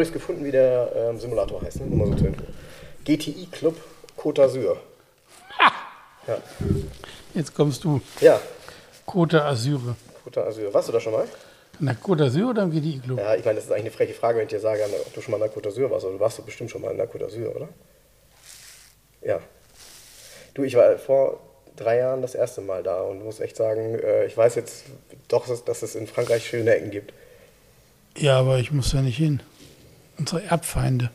Übrigens gefunden, wie der ähm, Simulator heißt, ne? Nur mal so. GTI Club Côte d'Azur. Ja. Jetzt kommst du. ja, Côte Azure. Côte d'Azur. Warst du da schon mal? Na, Côte Azure oder im GDI Club? Ja, ich meine, das ist eigentlich eine freche Frage, wenn ich dir sage, ob du schon mal in der Côte d'Azur warst. Aber du warst doch bestimmt schon mal in der Côte d'Azur, oder? Ja. Du, ich war vor drei Jahren das erste Mal da und muss echt sagen, äh, ich weiß jetzt doch, dass, dass es in Frankreich schöne Ecken gibt. Ja, aber ich muss da nicht hin. Unsere Erbfeinde.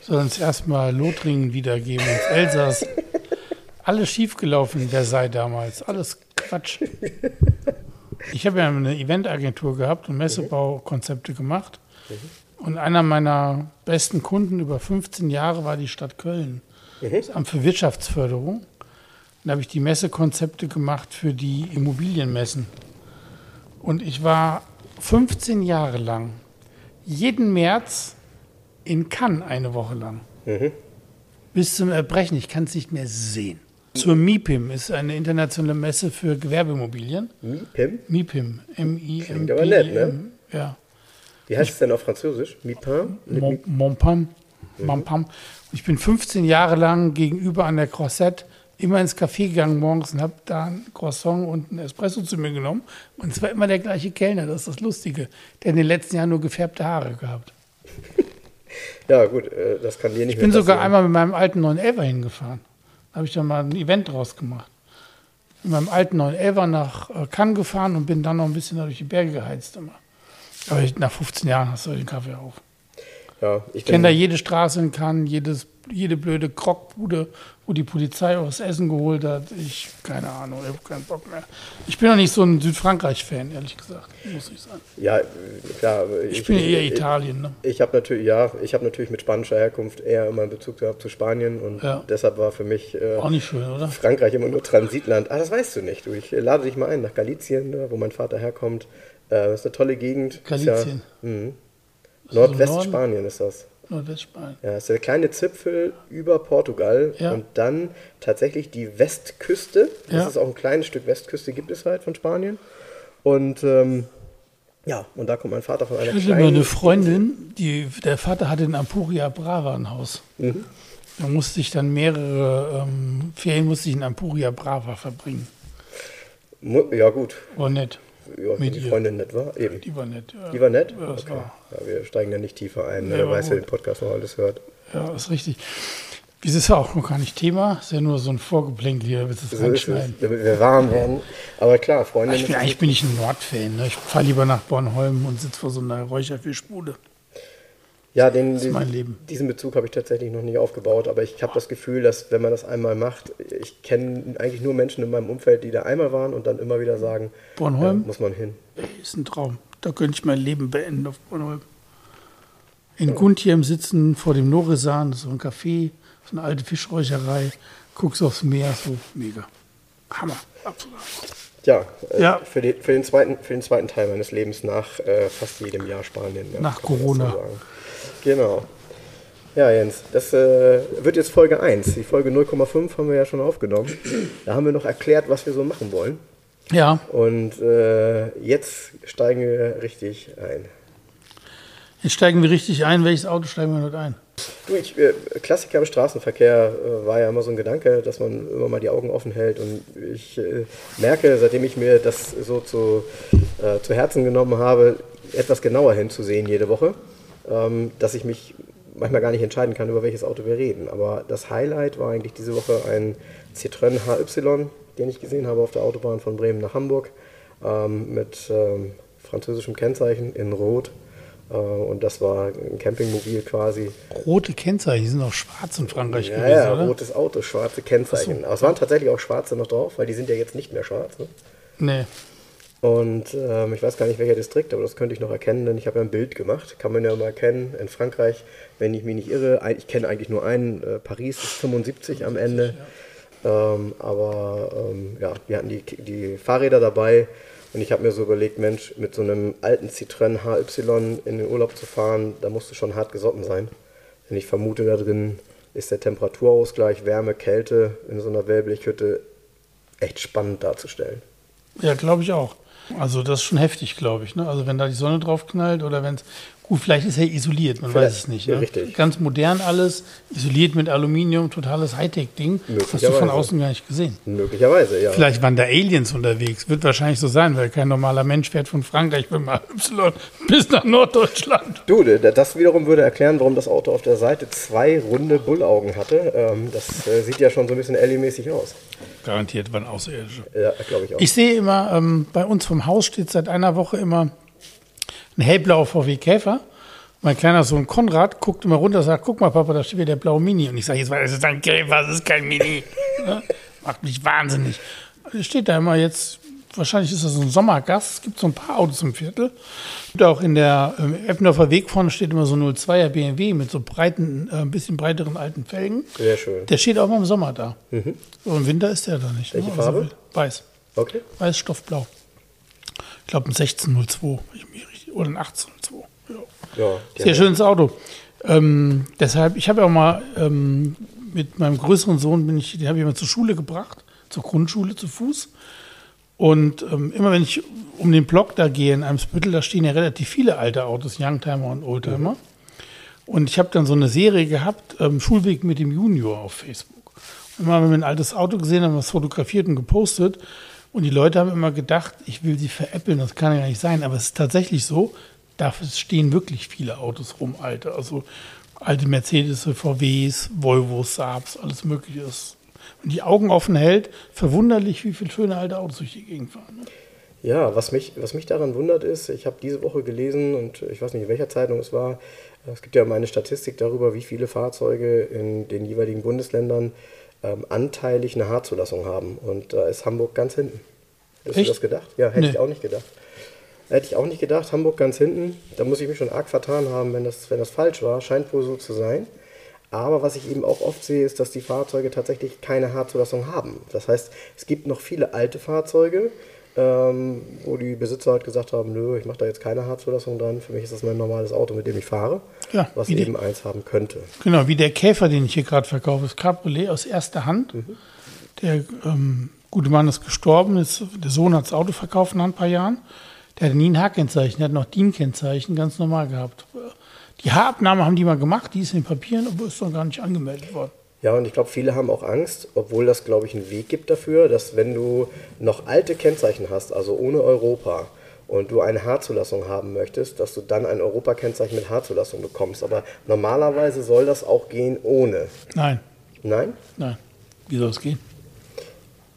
Soll uns erstmal Lothringen wiedergeben, ins Elsass. Alles schiefgelaufen in Versailles damals. Alles Quatsch. Ich habe ja eine Eventagentur gehabt und Messebaukonzepte gemacht. Und einer meiner besten Kunden über 15 Jahre war die Stadt Köln. Das Amt für Wirtschaftsförderung. Da habe ich die Messekonzepte gemacht für die Immobilienmessen. Und ich war 15 Jahre lang jeden März in Cannes eine Woche lang. Bis zum Erbrechen. Ich kann es nicht mehr sehen. Zur MIPIM ist eine internationale Messe für Gewerbeimmobilien. Pim? MIPIM. M-I-M-P. Klingt aber nett, ne? Ja. Wie heißt es denn auf Französisch? Mipin? Mon- Monpam. Monpam. Und ich bin 15 Jahre lang gegenüber an der Croisette immer ins Café gegangen morgens und habe da ein Croissant und ein Espresso zu mir genommen. Und es war immer der gleiche Kellner, das ist das Lustige. Der in den letzten Jahren nur gefärbte Haare gehabt. Ja, gut, äh, das kann dir nicht Ich bin sogar einmal mit meinem alten 911er hingefahren. Da habe ich dann mal ein Event draus gemacht. Mit meinem alten 911er nach äh, Cannes gefahren und bin dann noch ein bisschen durch die Berge geheizt immer. Aber ich, nach 15 Jahren hast du den Kaffee auf. Ja, ich Ich kenne da jede Straße in Cannes, jedes, jede blöde Krockbude, wo die Polizei auch das Essen geholt hat. Ich, keine Ahnung, ich habe keinen Bock mehr. Ich bin auch nicht so ein Südfrankreich-Fan, ehrlich gesagt, muss ich sagen. ja, äh, klar. aber Ich, bin eher Italien, ne? Ich habe natürlich, ja, ich habe natürlich mit spanischer Herkunft eher immer einen Bezug gehabt zu Spanien und Ja. deshalb war für mich äh, Auch nicht schön, oder? Frankreich immer nur Transitland. Ah, das weißt du nicht. Du, ich äh, lade dich mal ein nach Galicien, ne, wo mein Vater herkommt. Äh, das ist eine tolle Gegend. Galicien. Ja, mhm. Nordwestspanien ist das. Nordwestspanien. Ja, das ist der kleine Zipfel über Portugal Ja. und dann tatsächlich die Westküste. Das Ja. ist auch ein kleines Stück Westküste gibt es halt von Spanien. Und ähm, ja, und da kommt mein Vater von einer Ich hatte kleinen mal eine Freundin, die, der Vater hatte in Ampuria Brava ein Haus. Mhm. Da musste ich dann mehrere ähm, Ferien musste ich in Ampuria Brava verbringen. Ja, gut. War nett. Ja, Mit die ihr. Freundin nett war. Eben. Die war nett. Ja. Die war nett? Ja, okay. war. Ja, wir steigen da nicht tiefer ein, ne? Ja, wer weiß, wer den Podcast noch alles hört. Ja, ist richtig. Das ist ja auch noch gar nicht Thema, ist ja nur so ein Vorgeplänkel hier, du das So ist es, reinschneiden. damit wir warm werden. Aber klar, Freundin Ich bin, eigentlich bin ich ein Nordfan. Ne? Ich fahre lieber nach Bornholm und sitze vor so einer Räucherfischbude. Ja, den, ist mein Leben. diesen Bezug habe ich tatsächlich noch nicht aufgebaut, aber ich habe das Gefühl, dass wenn man das einmal macht, ich kenne eigentlich nur Menschen in meinem Umfeld, die da einmal waren und dann immer wieder sagen, Bornholm? äh, muss man hin. Ist ein Traum. Da könnte ich mein Leben beenden auf Bornholm. In Guntiem sitzen vor dem Norisan, das ist so ein Café, so eine alte Fischräucherei, guckst aufs Meer, so mega. Hammer, absolut. Ja, äh, Ja. Für, den, für, den zweiten, für den zweiten Teil meines Lebens nach äh, fast jedem Jahr Spanien. Ja, Nach Corona. so. Genau. Ja, Jens, das äh, wird jetzt Folge 1. Die Folge 0,5 haben wir ja schon aufgenommen. Da haben wir noch erklärt, was wir so machen wollen. Ja, Und äh, jetzt steigen wir richtig ein. jetzt steigen wir richtig ein. Welches Auto steigen wir heute ein? Du, ich, äh, Klassiker im Straßenverkehr äh, war ja immer so ein Gedanke, dass man immer mal die Augen offen hält. Und ich äh, merke, seitdem ich mir das so zu, äh, zu Herzen genommen habe, etwas genauer hinzusehen jede Woche, ähm, dass ich mich manchmal gar nicht entscheiden kann, über welches Auto wir reden. Aber das Highlight war eigentlich diese Woche ein Citroën HY, den ich gesehen habe auf der Autobahn von Bremen nach Hamburg, ähm, mit ähm, französischem Kennzeichen in Rot. Äh, und das war ein Campingmobil quasi. Rote Kennzeichen, die sind auch schwarz in Frankreich Ja, gewesen, ja, oder? rotes Auto, schwarze Kennzeichen. Aber es waren tatsächlich auch schwarze noch drauf, weil die sind ja jetzt nicht mehr schwarz. Ne? Nee. Und ähm, ich weiß gar nicht, welcher Distrikt, aber das könnte ich noch erkennen, denn ich habe ja ein Bild gemacht. Kann man ja mal erkennen. In Frankreich, wenn ich mich nicht irre, ich kenne eigentlich nur einen. Äh, Paris ist 75 am Ende. Ähm, aber ähm, ja, wir hatten die, die Fahrräder dabei und ich habe mir so überlegt, Mensch, mit so einem alten Citroën HY in den Urlaub zu fahren, da musst du schon hart gesotten sein. Denn ich vermute, da drin ist der Temperaturausgleich, Wärme, Kälte in so einer Wellblechhütte echt spannend darzustellen. Ja, glaube ich auch. Also das ist schon heftig, glaube ich. Ne? Also wenn da die Sonne drauf knallt oder wenn es Gut, vielleicht ist er isoliert, man vielleicht, weiß es nicht. Ne? Richtig. Ganz modern alles, isoliert mit Aluminium, totales Hightech-Ding. Hast du von außen gar nicht gesehen. Möglicherweise, ja. Vielleicht waren da Aliens unterwegs. Wird wahrscheinlich so sein, weil kein normaler Mensch fährt von Frankreich mit dem Y bis nach Norddeutschland. Du, das wiederum würde erklären, warum das Auto auf der Seite zwei runde Bullaugen hatte. Ähm, das äh, sieht ja schon so ein bisschen Alien-mäßig aus. Garantiert waren Außerirdische. Ja, glaube ich auch. Ich sehe immer, ähm, bei uns vom Haus steht seit einer Woche immer ein hellblauer VW Käfer. Mein kleiner Sohn Konrad guckt immer runter und sagt, guck mal, Papa, da steht wieder der blaue Mini. Und ich sage, jetzt das ist ein Käfer, das ist kein Mini. Ne? Macht mich wahnsinnig. Es steht da immer jetzt, wahrscheinlich ist das so ein Sommergast. Es gibt so ein paar Autos im Viertel. Und auch in der äh, Eppendorfer Weg vorne steht immer so ein 02er BMW mit so breiten, äh, ein bisschen breiteren alten Felgen. Sehr schön. Der steht auch mal im Sommer da. Mhm. So im Winter ist der da nicht. Ne? Welche ne? Farbe? Also weiß. Okay. Weiß, Stoffblau. Ich glaube ein 1602 oder ein 1802. Ja. ja Sehr schönes Auto. Ähm, deshalb, ich habe ja auch mal ähm, mit meinem größeren Sohn, bin ich, den habe ich mal zur Schule gebracht, zur Grundschule zu Fuß. Und ähm, immer wenn ich um den Block da gehe in Eimsbüttel, da stehen ja relativ viele alte Autos, Youngtimer und Oldtimer. Mhm. Und ich habe dann so eine Serie gehabt, ähm, Schulweg mit dem Junior auf Facebook. Und immer wenn wir ein altes Auto gesehen haben, was fotografiert und gepostet. Und die Leute haben immer gedacht, ich will sie veräppeln, das kann ja nicht sein. Aber es ist tatsächlich so, da stehen wirklich viele Autos rum, alte. Also alte Mercedes, VWs, Volvos, Saabs, alles Mögliche. Und die Augen offen hält, verwunderlich, wie viele schöne alte Autos durch die Gegend fahren. Ne? Ja, was mich, was mich daran wundert ist, ich habe diese Woche gelesen und ich weiß nicht, in welcher Zeitung es war, es gibt ja mal eine Statistik darüber, wie viele Fahrzeuge in den jeweiligen Bundesländern ähm, anteilig eine Haarzulassung haben. Und da ist Hamburg ganz hinten. Hättest Echt? du das gedacht? Ja, hätte nee. ich auch nicht gedacht. Hätte ich auch nicht gedacht, Hamburg ganz hinten. Da muss ich mich schon arg vertan haben, wenn das, wenn das falsch war. Scheint wohl so zu sein. Aber was ich eben auch oft sehe, ist, dass die Fahrzeuge tatsächlich keine Haarzulassung haben. Das heißt, es gibt noch viele alte Fahrzeuge, ähm, wo die Besitzer halt gesagt haben, nö, ich mache da jetzt keine Haarzulassung dran, für mich ist das mein normales Auto, mit dem ich fahre, ja, was eben die, eins haben könnte. Genau, wie der Käfer, den ich hier gerade verkaufe, das Cabriolet aus erster Hand. Mhm. Der ähm, gute Mann ist gestorben, ist, der Sohn hat das Auto verkauft nach ein paar Jahren. Der hatte nie ein H-Kennzeichen, der hat noch DIN-Kennzeichen, ganz normal gehabt. Die Haarabnahme haben die mal gemacht, die ist in den Papieren, aber ist noch gar nicht angemeldet worden. Ja, und ich glaube, viele haben auch Angst, obwohl das, glaube ich, einen Weg gibt dafür, dass wenn du noch alte Kennzeichen hast, also ohne Europa, und du eine Haarzulassung haben möchtest, dass du dann ein Europakennzeichen mit Haarzulassung bekommst. Aber normalerweise soll das auch gehen ohne. Nein. Nein? Nein. Wie soll es gehen?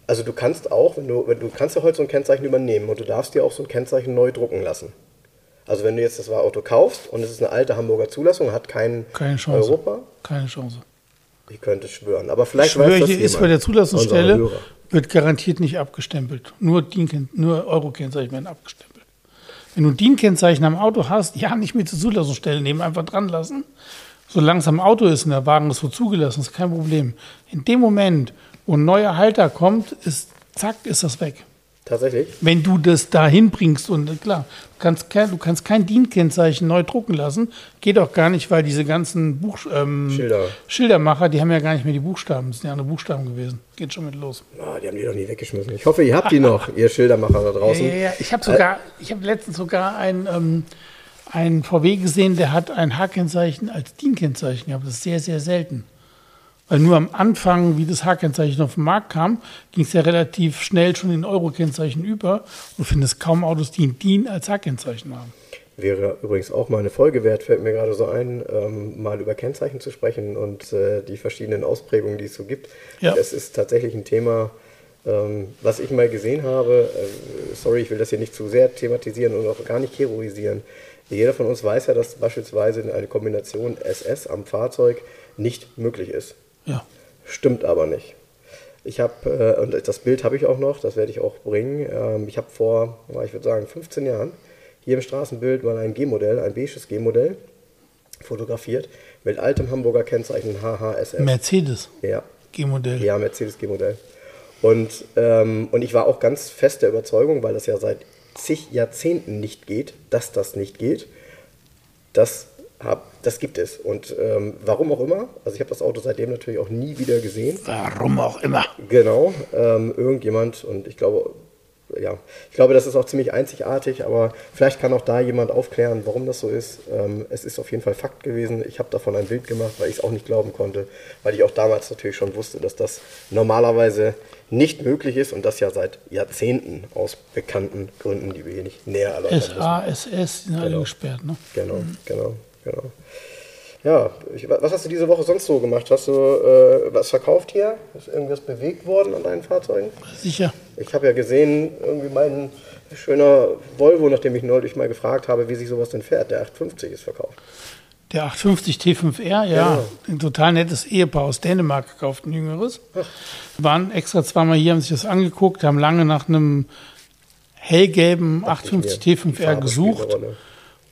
Also du kannst auch, wenn du, wenn du kannst ja heute so ein Kennzeichen übernehmen und du darfst dir auch so ein Kennzeichen neu drucken lassen. Also wenn du jetzt das Auto kaufst und es ist eine alte Hamburger Zulassung, hat kein Keine Chance. Europa. Keine Chance. Ich könnte schwören, aber vielleicht Schwöre weiß das jemand. ist bei der Zulassungsstelle wird garantiert nicht abgestempelt. Nur, nur Euro-Kennzeichen werden abgestempelt. Wenn du DIN-Kennzeichen am Auto hast, ja, nicht mit zur Zulassungsstelle nehmen, einfach dran lassen. Solange es am Auto ist und der Wagen ist so zugelassen, ist kein Problem. In dem Moment, wo ein neuer Halter kommt, ist, zack, ist das weg. Tatsächlich? Wenn du das da hinbringst und klar, du kannst, kein, du kannst kein DIN-Kennzeichen neu drucken lassen. Geht auch gar nicht, weil diese ganzen Buch, ähm, Schilder. Schildermacher, die haben ja gar nicht mehr die Buchstaben. Das sind ja andere Buchstaben gewesen. Geht schon mit los. Oh, die haben die doch nie weggeschmissen. Ich hoffe, ihr habt die noch, ihr Schildermacher da draußen. Ja, ja, ja. Ich habe sogar, ich habe letztens sogar ein, ähm, ein VW gesehen, der hat ein H-Kennzeichen als DIN-Kennzeichen gehabt. Das ist sehr, sehr selten. Weil nur am Anfang, wie das H-Kennzeichen auf den Markt kam, ging es ja relativ schnell schon in Euro-Kennzeichen über. Und du findest kaum Autos, die ein DIN als H-Kennzeichen haben. Wäre übrigens auch mal eine Folge wert, fällt mir gerade so ein, ähm, mal über Kennzeichen zu sprechen und äh, die verschiedenen Ausprägungen, die es so gibt. Ja. Es ist tatsächlich ein Thema, ähm, was ich mal gesehen habe. Äh, sorry, ich will das hier nicht zu sehr thematisieren und auch gar nicht heroisieren. Jeder von uns weiß ja, dass beispielsweise eine Kombination SS am Fahrzeug nicht möglich ist. Ja. Stimmt aber nicht. Ich habe, äh, und das Bild habe ich auch noch, das werde ich auch bringen. Ähm, ich habe vor, ich würde sagen, 15 Jahren hier im Straßenbild mal ein G-Modell, ein beiges G-Modell fotografiert mit altem Hamburger Kennzeichen HHSF. Mercedes Ja, G-Modell. ja, Mercedes G-Modell. Und, ähm, und ich war auch ganz fest der Überzeugung, weil das ja seit zig Jahrzehnten nicht geht, dass das nicht geht. Das, hab, das gibt es. Und ähm, warum auch immer, also ich habe das Auto seitdem natürlich auch nie wieder gesehen. Warum auch immer. Genau, ähm, irgendjemand, und ich glaube, ja, ich glaube, das ist auch ziemlich einzigartig, aber vielleicht kann auch da jemand aufklären, warum das so ist. Ähm, es ist auf jeden Fall Fakt gewesen. Ich habe davon ein Bild gemacht, weil ich es auch nicht glauben konnte, weil ich auch damals natürlich schon wusste, dass das normalerweise nicht möglich ist und das ja seit Jahrzehnten aus bekannten Gründen, die wir hier nicht näher erläutern müssen. SASS, sind alle Genau. gesperrt, ne? Genau, genau, genau. Ja, ich, was hast du diese Woche sonst so gemacht? Hast du äh, was verkauft hier? Ist irgendwas bewegt worden an deinen Fahrzeugen? Sicher. Ich habe ja gesehen, irgendwie mein schöner Volvo, nachdem ich neulich mal gefragt habe, wie sich sowas denn fährt. Der 850 ist verkauft. Der 850 T5R, ja, ein total nettes Ehepaar aus Dänemark gekauft, ein jüngeres. Waren extra zweimal hier, haben sich das angeguckt, haben lange nach einem hellgelben 850 mir, T5R Farbe spielt eine gesucht Rolle.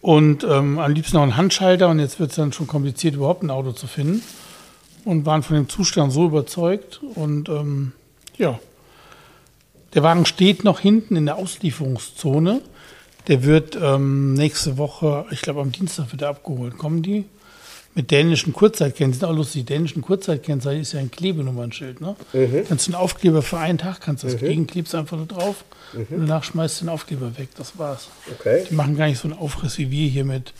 Und ähm, am liebsten noch einen Handschalter und jetzt wird es dann schon kompliziert, überhaupt ein Auto zu finden und waren von dem Zustand so überzeugt und ähm, ja, der Wagen steht noch hinten in der Auslieferungszone. Der wird ähm, nächste Woche, ich glaube am Dienstag wird er abgeholt. Kommen die? Mit dänischen Kurzzeitkennzeichen. Sind auch lustig. Die dänischen Kurzzeitkennzeichen ist ja ein Klebenummernschild. Ne? Kannst du einen Aufkleber für einen Tag kannst du das kriegen, klebst einfach nur drauf und danach schmeißt du den Aufkleber weg. Das war's. Okay. Die machen gar nicht so einen Aufriss wie wir hier mit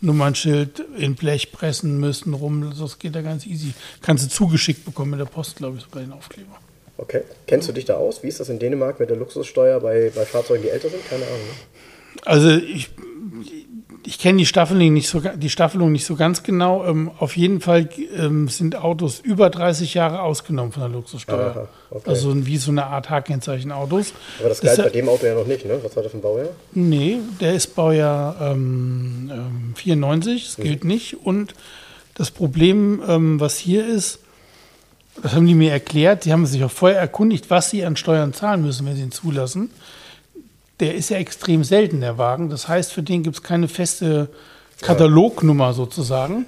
Nummernschild in Blech pressen müssen rum. Das geht da ganz easy. Kannst du zugeschickt bekommen mit der Post, glaube ich, sogar den Aufkleber. Okay. Kennst du dich da aus? Wie ist das in Dänemark mit der Luxussteuer bei, bei Fahrzeugen, die älter sind? Keine Ahnung. Ne? Also ich, ich kenne die Staffelung nicht so, die Staffelung nicht so ganz genau. Ähm, auf jeden Fall ähm, sind Autos über 30 Jahre ausgenommen von der Luxussteuer. Aha, okay. Also wie so eine Art H-Kennzeichen-Autos. Aber das galt bei dem Auto ja noch nicht, ne? Was war das für ein Baujahr? Nee, der ist Baujahr ähm, ähm, 94, das gilt nicht. Und das Problem, ähm, was hier ist, das haben die mir erklärt, die haben sich auch vorher erkundigt, was sie an Steuern zahlen müssen, wenn sie ihn zulassen. Der ist ja extrem selten, der Wagen. Das heißt, für den gibt es keine feste Katalognummer sozusagen.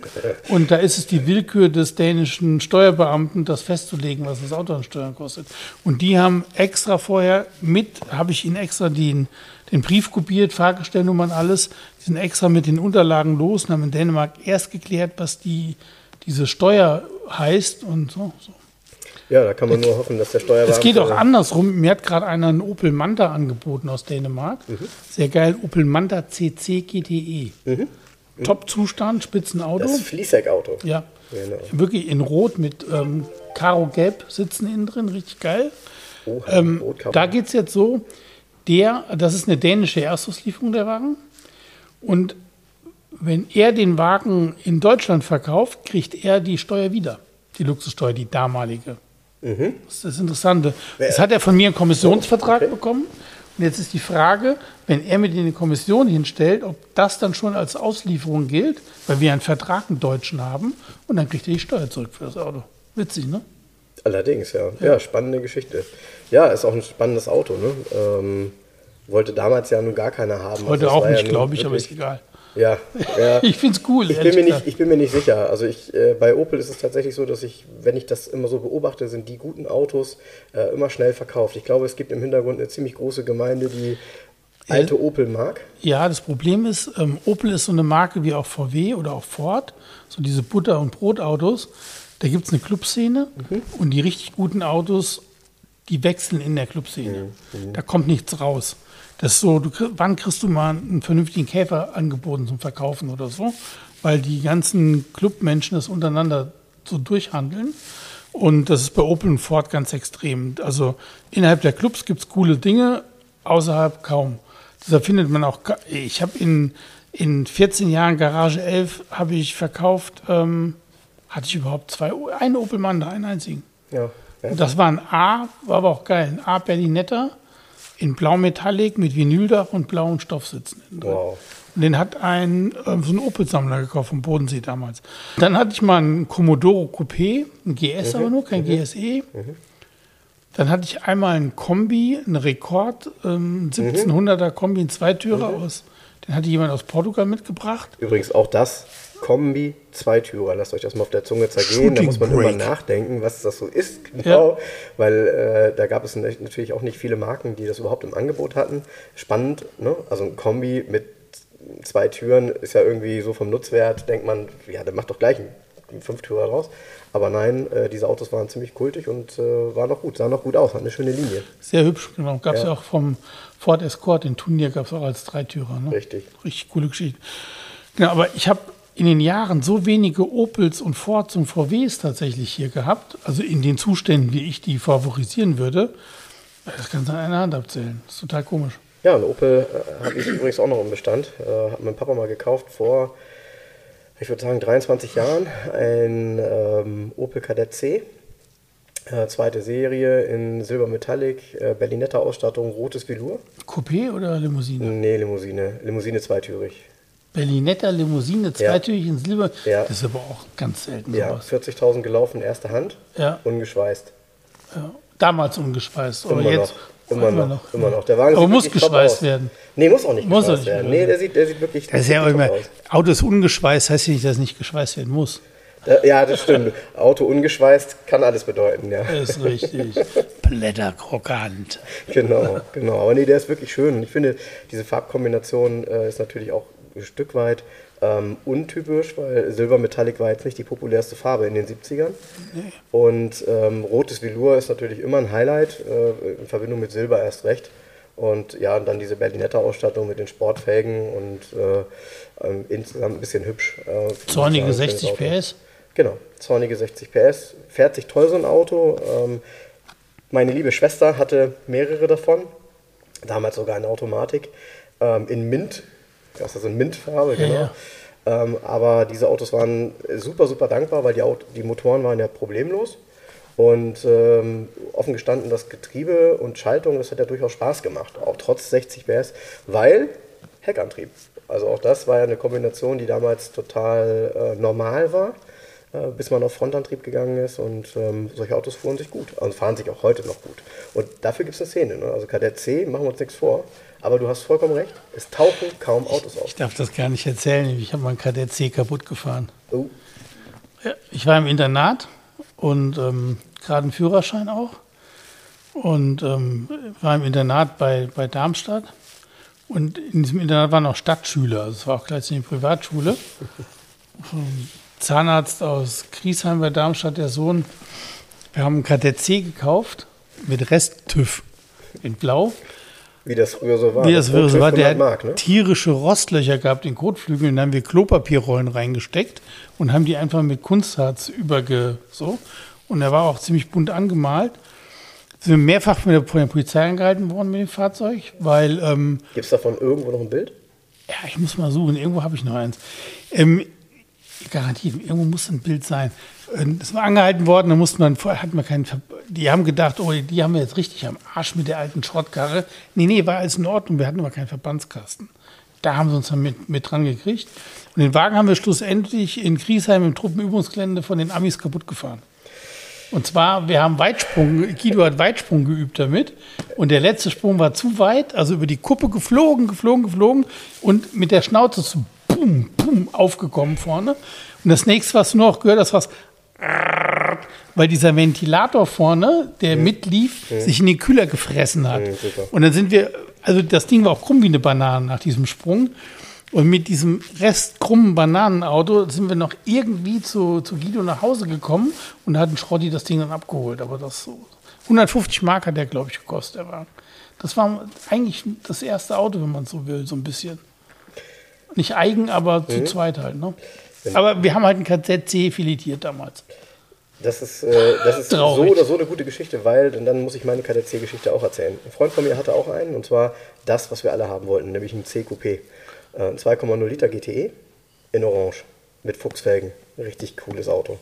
Und da ist es die Willkür des dänischen Steuerbeamten, das festzulegen, was das Auto an Steuern kostet. Und die haben extra vorher mit, habe ich ihnen extra den, den Brief kopiert, Fahrgestellnummern, alles, die sind extra mit den Unterlagen los und haben in Dänemark erst geklärt, was die, diese Steuer heißt und so. so. Ja, da kann man nur hoffen, dass der Steuerbeamte... Es geht auch andersrum. Mir hat gerade einer einen Opel Manta angeboten aus Dänemark. Sehr geil. Opel Manta CC GTE. Top-Zustand, Spitzenauto. Das Fließheck-Auto. Ja. Genau. Wirklich in Rot mit ähm, Karo-Gelb sitzen innen drin. Richtig geil. Oha, Ähm, da geht es jetzt so, der, das ist eine dänische Erstauslieferung der Wagen. Und wenn er den Wagen in Deutschland verkauft, kriegt er die Steuer wieder. Die Luxussteuer, die damalige. Das ist das Interessante. Das hat er von mir einen Kommissionsvertrag Okay. bekommen. Und jetzt ist die Frage, wenn er mit in die Kommission hinstellt, ob das dann schon als Auslieferung gilt, weil wir einen Vertrag mit Deutschen haben, und dann kriegt er die Steuer zurück für das Auto. Witzig, ne? Allerdings, ja. ja. spannende Geschichte. Ja, ist auch ein spannendes Auto, ne? Ähm, wollte damals ja nun gar keiner haben. Heute Also auch ja nicht, nun glaube ich, aber ist egal. Ja, ja. Ich finde es cool. Ich bin, mir nicht, ich bin mir nicht sicher. Also ich, äh, bei Opel ist es tatsächlich so, dass ich, wenn ich das immer so beobachte, sind die guten Autos äh, immer schnell verkauft. Ich glaube, es gibt im Hintergrund eine ziemlich große Gemeinde, die alte Opel mag. Ja, das Problem ist, ähm, Opel ist so eine Marke wie auch VW oder auch Ford, so diese Butter- und Brotautos. Da gibt es eine Clubszene und die richtig guten Autos, die wechseln in der Clubszene. Da kommt nichts raus. Das ist so, du, wann kriegst du mal einen vernünftigen Käfer angeboten zum Verkaufen oder so? Weil die ganzen Clubmenschen das untereinander so durchhandeln. Und das ist bei Opel und Ford ganz extrem. Also innerhalb der Clubs gibt es coole Dinge, außerhalb kaum. Deshalb findet man auch, ich habe in, in 14 Jahren Garage 11 habe ich verkauft, ähm, hatte ich überhaupt zwei, einen Opel Manda, einen einzigen. Ja. Das war ein A, war aber auch geil, ein A Berlinetta in blau Metallic mit Vinyldach und blauen Stoffsitzen. Wow. Und den hat ein, ähm, so ein Opel-Sammler gekauft vom Bodensee damals. Dann hatte ich mal einen Commodoro Coupé, ein GS aber nur, kein GSE. Dann hatte ich einmal einen Kombi, einen Rekord, ähm, 1700er Kombi, einen Zweitürer aus. Hatte jemand aus Portugal mitgebracht. Übrigens auch das Kombi Zweitürer. Lasst euch das mal auf der Zunge zergehen. da Shooting muss man Brake. immer nachdenken, was das so ist. Genau. Weil äh, da gab es natürlich auch nicht viele Marken, die das überhaupt im Angebot hatten. Spannend, ne? Also ein Kombi mit zwei Türen ist ja irgendwie so vom Nutzwert, denkt man, ja, der macht doch gleich einen Fünftürer raus. Aber nein, äh, diese Autos waren ziemlich kultig und äh, waren noch gut, sahen noch gut aus, hatten eine schöne Linie. Sehr hübsch, genau. Gab es Ja. ja. auch vom Ford Escort, den Turnier gab es auch als Dreitürer. Ne? Richtig. Richtig coole Geschichte. Genau, aber ich habe in den Jahren so wenige Opels und Fords und VWs tatsächlich hier gehabt, also in den Zuständen, wie ich die favorisieren würde. Das kannst du an einer Hand abzählen. Das ist total komisch. Ja, ein Opel äh, habe ich übrigens auch noch im Bestand. Äh, hat mein Papa mal gekauft vor, ich würde sagen, 23 Jahren. Ein ähm, Opel Kadett C. Äh, zweite Serie in Silber Metallic, äh, Berlinetta Ausstattung, rotes Velour. Coupé oder Limousine? Nee, Limousine. Limousine zweitürig. Berlinetta Limousine, zweitürig in Silber. Ja. Das ist aber auch ganz selten Ja, sowas. 40.000 gelaufen, erste Hand. Ja. Ungeschweißt. Ja. Damals ungeschweißt, aber Immer jetzt noch. Immer, noch. Immer noch. Der Wagen aber muss geschweißt werden. Nee, muss auch nicht Muss auch geschweißt nicht werden. Nee, der sieht, der sieht wirklich Das ist ja auch immer, aus. Auto ist ungeschweißt, heißt ja nicht, dass es nicht geschweißt werden muss. Äh, Ja, das stimmt. Auto ungeschweißt kann alles bedeuten, ja. Das ist richtig. Blätterkrokant. Genau, genau. Aber nee, der ist wirklich schön. Und ich finde, diese Farbkombination äh, ist natürlich auch ein Stück weit ähm, untypisch, weil Silber Metallic war jetzt nicht die populärste Farbe in den 70ern. Und ähm, rotes Velour ist natürlich immer ein Highlight, äh, in Verbindung mit Silber erst recht. Und ja, und dann diese Berlinetta-Ausstattung mit den Sportfelgen und äh, ähm, insgesamt ein bisschen hübsch. Äh, Zornige muss ich sagen, 60 schönes Auto. PS. Genau, zornige 60 PS. Fährt sich toll so ein Auto. Ähm, meine liebe Schwester hatte mehrere davon. Damals sogar in Automatik. Ähm, in Mint. Das ist so eine Mintfarbe, Ja, genau. ja. Ähm, aber diese Autos waren super, super dankbar, weil die, Auto, die Motoren waren ja problemlos. Und ähm, offen gestanden, das Getriebe und Schaltung, das hat ja durchaus Spaß gemacht, auch trotz 60 PS, weil Heckantrieb. Also auch das war ja eine Kombination, die damals total äh, normal war, bis man auf Frontantrieb gegangen ist und ähm, solche Autos fuhren sich gut, also fahren sich auch heute noch gut. Und dafür gibt es eine Szene, ne? also Kadett C, machen wir uns nichts vor, aber du hast vollkommen recht, es tauchen kaum Autos auf. Ich darf das gar nicht erzählen. Ich habe meinen Kadett C kaputt gefahren. Oh, Ja, ich war im Internat und ähm, gerade einen Führerschein auch. Und ähm, war im Internat bei, bei Darmstadt. Und in diesem Internat waren auch Stadtschüler. Also es war auch gleichzeitig eine Privatschule. Zahnarzt aus Griesheim bei Darmstadt, der Sohn. Wir haben einen Kadett C gekauft mit Rest-TÜV in Blau. wie das früher so war. Wie das früher so war, der 500 Mark, ne? tierische Rostlöcher gehabt in Kotflügeln. Da haben wir Klopapierrollen reingesteckt und haben die einfach mit Kunstharz überge... so. Und er war auch ziemlich bunt angemalt. Sind wir mehrfach mit der, von der Polizei angehalten worden mit dem Fahrzeug, weil... Ähm, Gibt es davon irgendwo noch ein Bild? ja, ich muss mal suchen. Irgendwo habe ich noch eins. Ähm, garantiert, irgendwo muss ein Bild sein. Es war angehalten worden, da musste man, vorher hatten wir keinen, die haben gedacht, oh, die haben wir jetzt richtig am Arsch mit der alten Schrottkarre. Nee, nee, war alles in Ordnung, wir hatten aber keinen Verbandskasten. Da haben sie uns dann mit, mit dran gekriegt. Und den Wagen haben wir schlussendlich in Griesheim im Truppenübungsgelände von den Amis kaputt gefahren. Und zwar, wir haben Weitsprung, Guido hat Weitsprung geübt damit. Und der letzte Sprung war zu weit, also über die Kuppe geflogen, geflogen, geflogen und mit der Schnauze zu pum, pum aufgekommen vorne. Und das nächste, was du noch gehört hast, war weil dieser Ventilator vorne, der mitlief, sich in den Kühler gefressen hat. Super. und dann sind wir, also das Ding war auch krumm wie eine Banane nach diesem Sprung. Und mit diesem restkrummen Bananenauto sind wir noch irgendwie zu, zu Guido nach Hause gekommen und hatten Schrotti das Ding dann abgeholt. Aber das so 150 Mark hat der, glaube ich, gekostet. Das war eigentlich das erste Auto, wenn man so will, so ein bisschen. Nicht eigen, aber Mhm. zu zweit halt. Ne? Aber wir haben halt ein KZC filetiert damals. Das ist, äh, das ist so oder so eine gute Geschichte, weil und dann muss ich meine KDC-Geschichte auch erzählen. Ein Freund von mir hatte auch einen, und zwar das, was wir alle haben wollten, nämlich ein C-Coupé. Äh, Ein 2,0 Liter GTE in Orange mit Fuchsfelgen. Richtig cooles Auto.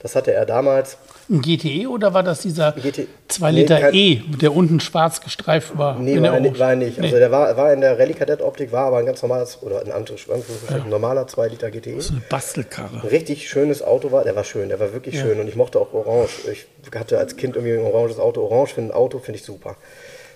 Das hatte er damals. Ein GTE oder war das dieser GT 2 Nee, Liter kein- E, der unten schwarz gestreift war? Nee, in der war, er nicht- war. Also Nee. der war, war in der Rallye Kadett Optik, war aber ein ganz normales, oder ein Anführungsstrichen, normaler 2 Liter GTE. so eine Bastelkarre. Ein richtig schönes Auto war, der war schön, der war wirklich schön und ich mochte auch Orange. Ich hatte als Kind irgendwie ein oranges Auto. Orange für ein Auto finde ich super.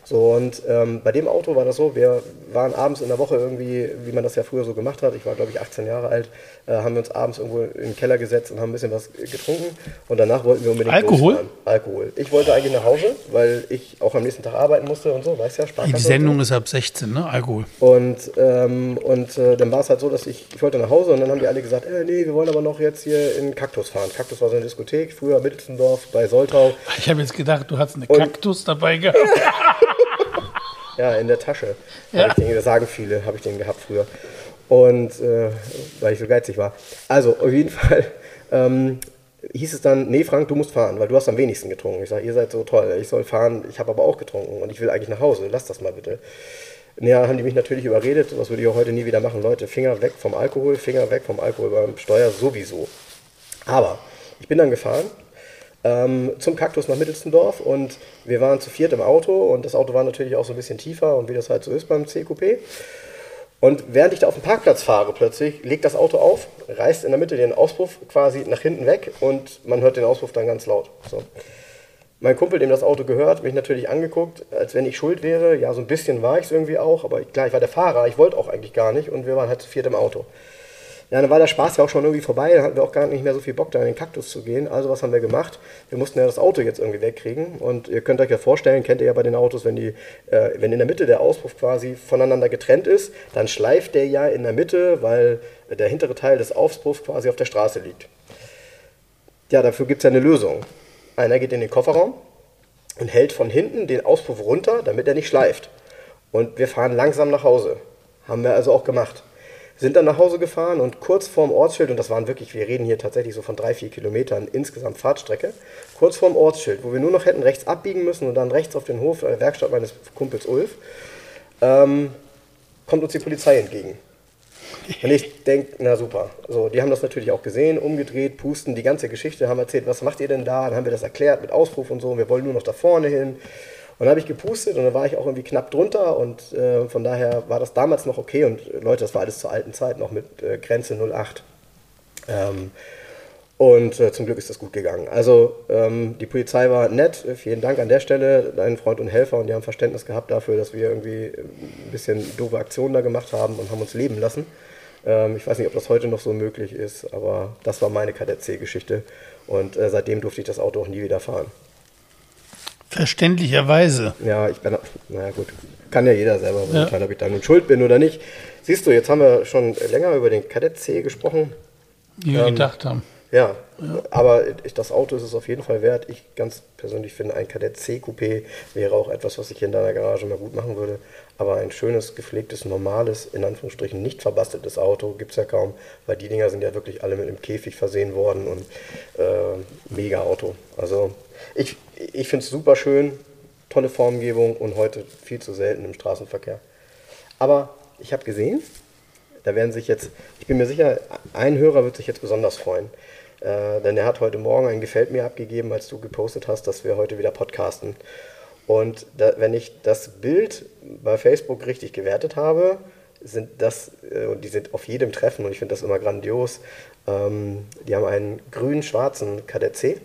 So, und ähm, bei dem Auto war das so, wir waren abends in der Woche irgendwie, wie man das ja früher so gemacht hat, ich war glaube ich 18 Jahre alt, äh, haben wir uns abends irgendwo in den Keller gesetzt und haben ein bisschen was getrunken und danach wollten wir unbedingt Alkohol? losfahren. Alkohol. Ich wollte eigentlich nach Hause, weil ich auch am nächsten Tag arbeiten musste und so, weißt ja, Sparkasse. Die so. Sendung ist ab 16, ne? Alkohol. Und, ähm, und äh, dann war es halt so, dass ich, ich wollte nach Hause und dann haben die alle gesagt, äh, nee, wir wollen aber noch jetzt hier in Kaktus fahren. Kaktus war so eine Diskothek, früher Mittelsendorf bei Soltau. Ich habe jetzt gedacht, du hast eine Und- Kaktus dabei gehabt. Ja, in der Tasche. Ja. Den, das sagen viele, habe ich den gehabt früher. Und äh, weil ich so geizig war. Also, auf jeden Fall ähm, hieß es dann, nee, Frank, du musst fahren, weil du hast am wenigsten getrunken. Ich sage, ihr seid so toll, ich soll fahren, ich habe aber auch getrunken und ich will eigentlich nach Hause, lass das mal bitte. Ja, haben die mich natürlich überredet, das würde ich auch heute nie wieder machen. Leute, Finger weg vom Alkohol, Finger weg vom Alkohol beim Steuer sowieso. Aber ich bin dann gefahren ähm, zum Kaktus nach Mittelstendorf und wir waren zu viert im Auto und das Auto war natürlich auch so ein bisschen tiefer und wie das halt so ist beim CQP. Und während ich da auf dem Parkplatz fahre, plötzlich legt das Auto auf, reißt in der Mitte den Auspuff quasi nach hinten weg und man hört den Auspuff dann ganz laut. So. Mein Kumpel, dem das Auto gehört, mich natürlich angeguckt, als wenn ich schuld wäre. Ja, so ein bisschen war ich es irgendwie auch, aber klar, ich war der Fahrer, ich wollte auch eigentlich gar nicht und wir waren halt zu viert im Auto. Ja, dann war der Spaß ja auch schon irgendwie vorbei, dann hatten wir auch gar nicht mehr so viel Bock, da in den Kaktus zu gehen. Also was haben wir gemacht? Wir mussten ja das Auto jetzt irgendwie wegkriegen und ihr könnt euch ja vorstellen, kennt ihr ja bei den Autos, wenn, die, äh, wenn in der Mitte der Auspuff quasi voneinander getrennt ist, dann schleift der ja in der Mitte, weil der hintere Teil des Auspuffs quasi auf der Straße liegt. Ja, dafür gibt es ja eine Lösung. Einer geht in den Kofferraum und hält von hinten den Auspuff runter, damit er nicht schleift. Und wir fahren langsam nach Hause. Haben wir also auch gemacht. Sind dann nach Hause gefahren und kurz vorm Ortsschild, und das waren wirklich, wir reden hier tatsächlich so von drei, vier Kilometern insgesamt Fahrtstrecke, kurz vorm Ortsschild, wo wir nur noch hätten rechts abbiegen müssen und dann rechts auf den Hof, äh, Werkstatt meines Kumpels Ulf, ähm, kommt uns die Polizei entgegen. Und ich denke, na super. So, die haben das natürlich auch gesehen, umgedreht, pusten, die ganze Geschichte, haben erzählt, was macht ihr denn da? Dann haben wir das erklärt mit Auspuff und so, und wir wollen nur noch da vorne hin. Und dann habe ich gepustet und dann war ich auch irgendwie knapp drunter und äh, von daher war das damals noch okay und äh, Leute, das war alles zur alten Zeit noch mit äh, Grenze 08. Ähm, und äh, zum Glück ist das gut gegangen. Also ähm, die Polizei war nett, äh, vielen Dank an der Stelle, dein Freund und Helfer und die haben Verständnis gehabt dafür, dass wir irgendwie äh, ein bisschen doofe Aktionen da gemacht haben und haben uns leben lassen. Ähm, ich weiß nicht, ob das heute noch so möglich ist, aber das war meine Kadett-C-Geschichte und äh, seitdem durfte ich das Auto auch nie wieder fahren. Verständlicherweise. Ja, ich bin, naja gut, kann ja jeder selber beurteilen, ob ich da nun schuld bin oder nicht. Siehst du, jetzt haben wir schon länger über den Kadett C gesprochen. Wie wir gedacht haben. Ja, aber ich, das Auto ist es auf jeden Fall wert. Ich ganz persönlich finde, ein Kadett C Coupé wäre auch etwas, was ich hier in deiner Garage mal gut machen würde. Aber ein schönes, gepflegtes, normales, in Anführungsstrichen nicht verbasteltes Auto gibt es ja kaum, weil die Dinger sind ja wirklich alle mit einem Käfig versehen worden und äh, mega Auto. Also ich, ich finde es super schön, tolle Formgebung und heute viel zu selten im Straßenverkehr. Aber ich habe gesehen, da werden sich jetzt, ich bin mir sicher, ein Hörer wird sich jetzt besonders freuen. Äh, denn er hat heute Morgen ein Gefällt mir abgegeben, als du gepostet hast, dass wir heute wieder podcasten. Und da, wenn ich das Bild bei Facebook richtig gewertet habe, sind das, äh, und die sind auf jedem Treffen und ich finde das immer grandios, ähm, die haben einen grün-schwarzen Kadett C.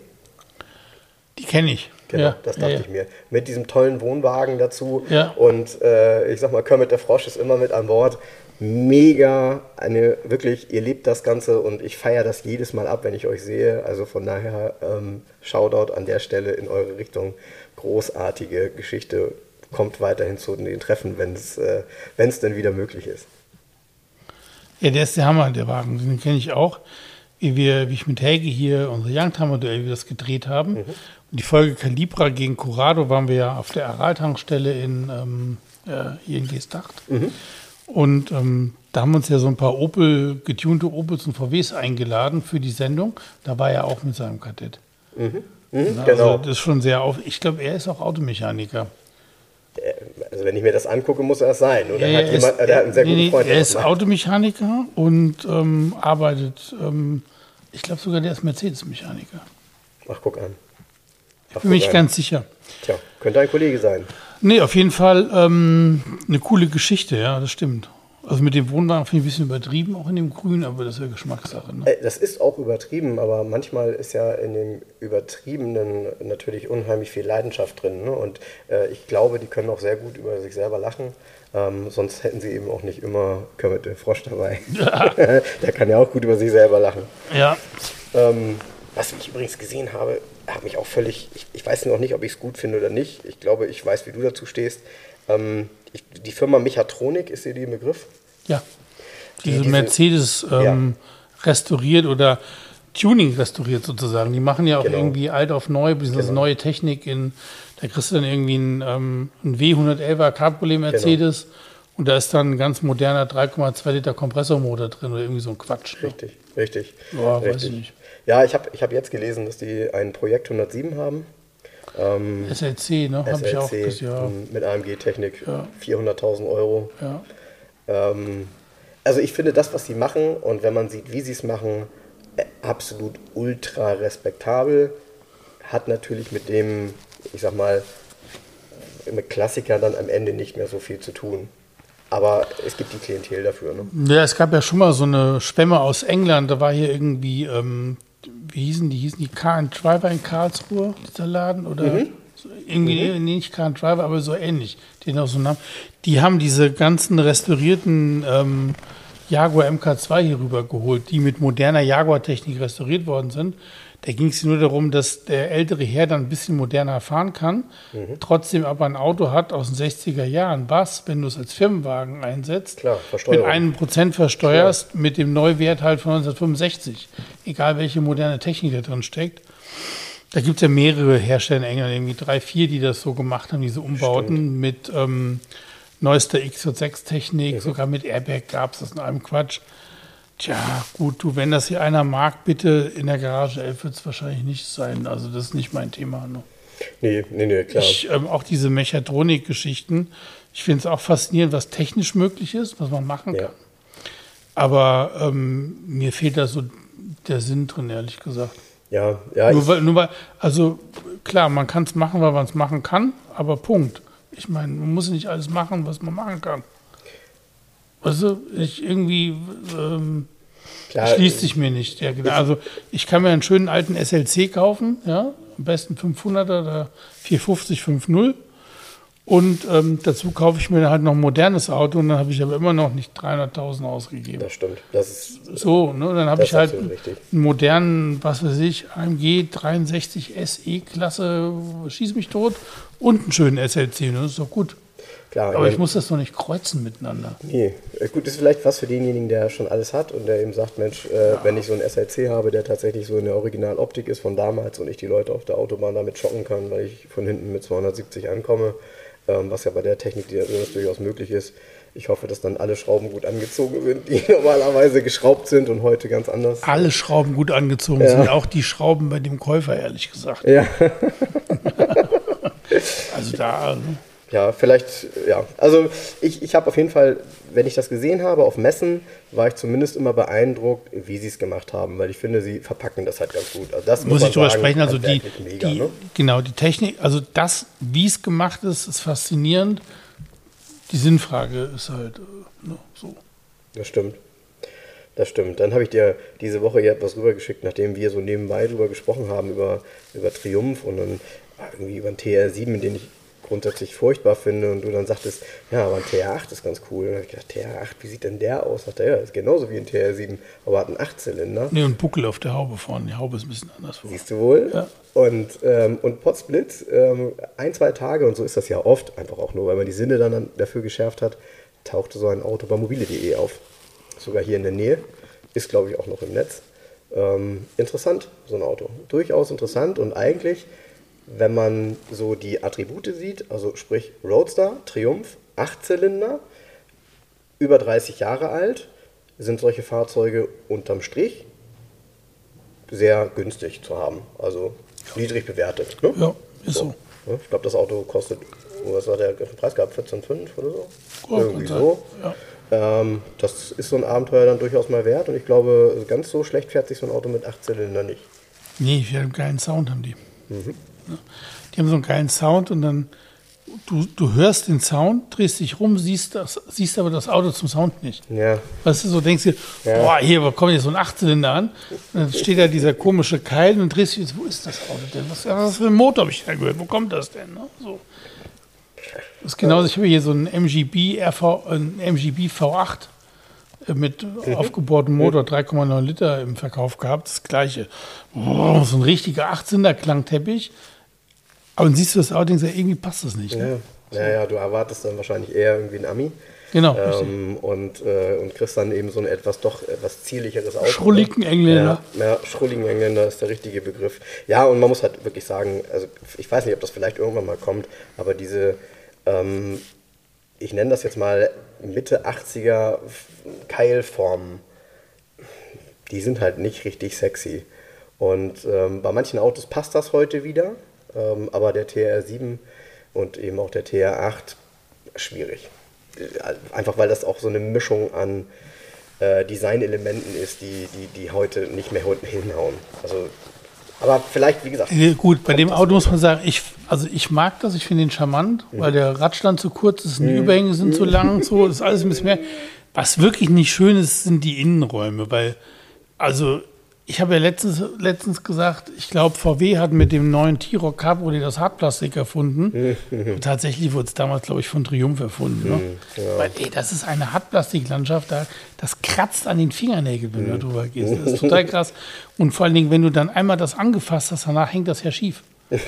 Die kenne ich. Genau, ja, das ja, dachte ja. ich mir. Mit diesem tollen Wohnwagen dazu. Ja. Und äh, ich sag mal, Kermit der Frosch ist immer mit an Bord. Mega, eine wirklich, ihr lebt das Ganze und ich feiere das jedes Mal ab, wenn ich euch sehe. Also von daher, ähm, Shoutout an der Stelle in eure Richtung. Großartige Geschichte. Kommt weiterhin zu den Treffen, wenn es äh, wenn's denn wieder möglich ist. Ja, der ist der Hammer, der Wagen. Den kenne ich auch. Wie, wir, wie ich mit Helge hier unser Youngtimer-Duell, wie wir das gedreht haben. Und die Folge Calibra gegen Corrado waren wir ja auf der Aral-Tankstelle in, ähm, äh, hier in Geestacht. Und ähm, da haben uns ja so ein paar Opel, getunte Opels und VWs eingeladen für die Sendung. Da war er auch mit seinem Kadett. Mhm, Also genau. das ist schon sehr auf. Ich glaube, er ist auch Automechaniker. Also wenn ich mir das angucke, muss er es sein. Oder Ja, hat er jemand, ist- der hat einen sehr nee, guten Freund. Er ist das. Automechaniker und ähm, arbeitet ähm, Ich glaube sogar, der ist Mercedes-Mechaniker. Ach, guck an. Bin mich ganz sicher. Tja, könnte ein Kollege sein. Nee, auf jeden Fall ähm, eine coole Geschichte, ja, das stimmt. Also mit dem Wohnwagen finde ich ein bisschen übertrieben, auch in dem Grün, aber das ist ja Geschmackssache. Ne? Äh, Das ist auch übertrieben, aber manchmal ist ja in dem Übertriebenen natürlich unheimlich viel Leidenschaft drin. Ne? Und äh, ich glaube, die können auch sehr gut über sich selber lachen. Ähm, sonst hätten sie eben auch nicht immer Kermit den Frosch dabei. Der kann ja auch gut über sich selber lachen. Ja, Ähm, was ich übrigens gesehen habe, hat mich auch völlig. Ich, ich weiß noch nicht, ob ich es gut finde oder nicht. Ich glaube, ich weiß, wie du dazu stehst. Ähm, ich, die Firma Mechatronik, ist dir die im Begriff? ja. Die- Diese Mercedes ähm, restauriert oder Tuning restauriert sozusagen. Die machen ja auch Genau. irgendwie alt auf neu, beziehungsweise Genau. neue Technik in, da kriegst du dann irgendwie einen, ähm, einen W111er Cabriolet Mercedes und da ist dann ein ganz moderner 3,2 Liter Kompressormotor drin oder irgendwie so ein Quatsch. Ne? Richtig, richtig. Ja, weiß richtig. ich nicht. Ja, ich habe ich hab jetzt gelesen, dass die ein Projekt 107 haben. Ähm, SLC, ne? Habe ich auch SLC das ja. mit AMG-Technik, Ja. 400.000 Euro. ja. Ähm, also ich finde das, was sie machen und wenn man sieht, wie sie es machen, äh, absolut ultra respektabel. Hat natürlich mit dem, ich sag mal, mit Klassiker dann am Ende nicht mehr so viel zu tun. Aber es gibt die Klientel dafür. Ne? Ja, es gab ja schon mal so eine Schwemme aus England. Da war hier irgendwie, ähm, wie hießen die? Hießen die Car and Driver in Karlsruhe, dieser Laden? Oder so, irgendwie, nee, nicht Car and Driver, aber so ähnlich. Den auch so Namen. Die haben diese ganzen restaurierten ähm, Jaguar MK2 hier rüber geholt, die mit moderner Jaguar-Technik restauriert worden sind. Da ging es nur darum, dass der ältere Herr dann ein bisschen moderner fahren kann, trotzdem aber ein Auto hat aus den 60er Jahren, was, wenn du es als Firmenwagen einsetzt, Klar, mit einem Prozent versteuerst, mit dem Neuwert halt von 1965. Egal welche moderne Technik da drin steckt. Da gibt es ja mehrere Hersteller in England, irgendwie drei, vier, die das so gemacht haben, diese Umbauten mit ähm, neuester XJ6-Technik, sogar mit Airbag gab es das in einem Quatsch. Tja, gut, du, wenn das hier einer mag, bitte in der Garage 11 wird es wahrscheinlich nicht sein. Also das ist nicht mein Thema. Ne? Nee, nee, nee, klar. Ich, ähm, auch diese Mechatronik-Geschichten, ich finde es auch faszinierend, was technisch möglich ist, was man machen ja. kann. Aber ähm, mir fehlt da so der Sinn drin, ehrlich gesagt. Ja, ja, nur, weil, nur weil, also klar, man kann es machen, weil man es machen kann, aber Punkt. Ich meine, man muss nicht alles machen, was man machen kann. Also ich irgendwie ähm, klar, schließt sich mir nicht. Ja, genau. Also ich kann mir einen schönen alten SLC kaufen, ja, am besten 500er oder 450, 5.0 und ähm, dazu kaufe ich mir halt noch ein modernes Auto und dann habe ich aber immer noch nicht 300.000 ausgegeben. das stimmt. Das ist, So, ne, dann habe ich halt einen, einen modernen, was weiß ich, AMG 63 SE-Klasse, schieß mich tot und einen schönen SLC, ne, das ist doch gut. Klar. Aber ich muss das doch nicht kreuzen miteinander. Nee, Äh, gut, ist vielleicht was für denjenigen, der schon alles hat und der eben sagt, Mensch, äh, wenn ich so einen SLC habe, der tatsächlich so in der Originaloptik ist von damals und ich die Leute auf der Autobahn damit schocken kann, weil ich von hinten mit 270 ankomme, ähm, was ja bei der Technik die das durchaus möglich ist. Ich hoffe, dass dann alle Schrauben gut angezogen sind, die normalerweise geschraubt sind und heute ganz anders. Alle Schrauben gut angezogen sind, auch die Schrauben bei dem Käufer, ehrlich gesagt. Ja, Also da, ne? Ja, vielleicht, ja. Also ich, ich habe auf jeden Fall, wenn ich das gesehen habe auf Messen, war ich zumindest immer beeindruckt, wie sie es gemacht haben, weil ich finde, sie verpacken das halt ganz gut. Also das muss man ich drüber sagen, sprechen. Also die, mega, die ne? genau die Technik, also das, wie es gemacht ist, ist faszinierend. Die Sinnfrage ist halt äh, ne, so. Das stimmt. Das stimmt. Dann habe ich dir diese Woche hier etwas rübergeschickt, nachdem wir so nebenbei drüber gesprochen haben, über, über Triumph und dann irgendwie über einen TR7, den ich grundsätzlich furchtbar finde und du dann sagtest, ja, aber ein TR8 ist ganz cool. Und dann habe ich gedacht, TR8, wie sieht denn der aus? Sagt er, ja, ist genauso wie ein TR7, aber hat einen Achtzylinder. Nee, und Buckel auf der Haube vorne. Die Haube ist ein bisschen anders. Siehst du wohl? Ja. Und, ähm, und Potsplit, ähm, ein, zwei Tage, und so ist das ja oft, einfach auch nur, weil man die Sinne dann, dann dafür geschärft hat, tauchte so ein Auto bei mobile.de auf. Sogar hier in der Nähe. Ist, glaube ich, auch noch im Netz. Ähm, interessant, so ein Auto. Durchaus interessant und eigentlich, wenn man so die Attribute sieht, also sprich Roadster, Triumph, Achtzylinder, über 30 Jahre alt, sind solche Fahrzeuge unterm Strich sehr günstig zu haben. Also niedrig bewertet. Ne? Ja, ist so. Ja, Ich glaube, das Auto kostet, was hat der Preis gehabt? 14,5 oder so? Ja, Irgendwie so. sein. Ähm, das ist so ein Abenteuer dann durchaus mal wert und ich glaube, ganz so schlecht fährt sich so ein Auto mit 8 Zylinder nicht. Nee, haben einen geilen Sound, haben die. Ja. Die haben so einen geilen Sound und dann, du, du hörst den Sound, drehst dich rum, siehst, das, siehst aber das Auto zum Sound nicht. Ja. Weißt du, so denkst du, Ja. boah, hier wo kommt jetzt so ein Achtzylinder an. Und dann steht da dieser komische Keil und drehst dich, wo ist das Auto denn? Was, was ist das für ein Motor, habe ich da gehört? Wo kommt das denn? Ne? So. Das ist genauso, ich habe hier so einen MGB, RV, einen MGB V8 äh, mit aufgebohrtem Motor, 3,9 Liter im Verkauf gehabt. Das gleiche. So ein richtiger 18er-Klangteppich. Aber dann siehst du das und denkst, irgendwie passt das nicht. Ne? Ja. Ja, ja, du erwartest dann wahrscheinlich eher irgendwie einen Ami. Genau. Ähm, und, äh, und kriegst dann eben so ein etwas doch etwas zierlicheres Auto. Schrulligen ne? Engländer. Ja, ja, schrulligen Engländer ist der richtige Begriff. Ja, und man muss halt wirklich sagen, also ich weiß nicht, ob das vielleicht irgendwann mal kommt, aber diese, ähm, ich nenne das jetzt mal Mitte 80er Keilformen, die sind halt nicht richtig sexy. Und ähm, bei manchen Autos passt das heute wieder, aber der TR7 und eben auch der TR8 schwierig. Äh, Einfach weil das auch so eine Mischung an äh, Designelementen ist, die, die, die heute nicht mehr hinhauen. Also, aber vielleicht, wie gesagt. Ja, Gut, bei dem Auto muss man sagen, ich, also ich mag das, ich finde ihn charmant, weil der Radstand zu kurz ist, die Überhänge sind zu lang, so, das ist alles ein bisschen mehr. Was wirklich nicht schön ist, sind die Innenräume, weil, also ich habe ja letztens, letztens gesagt, ich glaube, VW hat mit dem neuen T-Roc Cabriolet das Hartplastik erfunden. Tatsächlich wurde es damals, glaube ich, von Triumph erfunden. Ne? Weil, ey, das ist eine Hartplastiklandschaft, da, das kratzt an den Fingernägeln, wenn du drüber gehst. Das ist total krass. Und vor allen Dingen, wenn du dann einmal das angefasst hast, danach hängt das ja schief.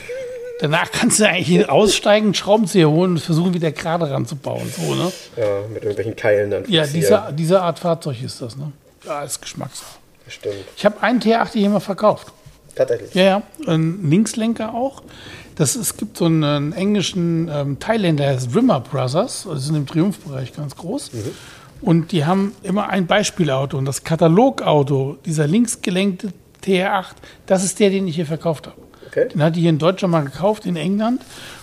Danach kannst du eigentlich aussteigen, Schraubenzieher holen und versuchen, wieder gerade ranzubauen. So, ne? Ja, mit irgendwelchen Keilen dann Ja, diese, diese Art Fahrzeug ist das. Ne? Ja, ist Geschmackssache. Stimmt. Ich habe einen T8 hier mal verkauft. Tatsächlich. Ja, ja, ein Linkslenker auch. Das, es gibt so einen, englischen ähm, Thailänder, der heißt Rimmer Brothers. Das sind im Triumphbereich ganz groß. Und die haben immer ein Beispielauto. Und das Katalogauto, dieser linksgelenkte TR8, das ist der, den ich hier verkauft habe. Okay. Den hatte ich hier in Deutschland mal gekauft, in England.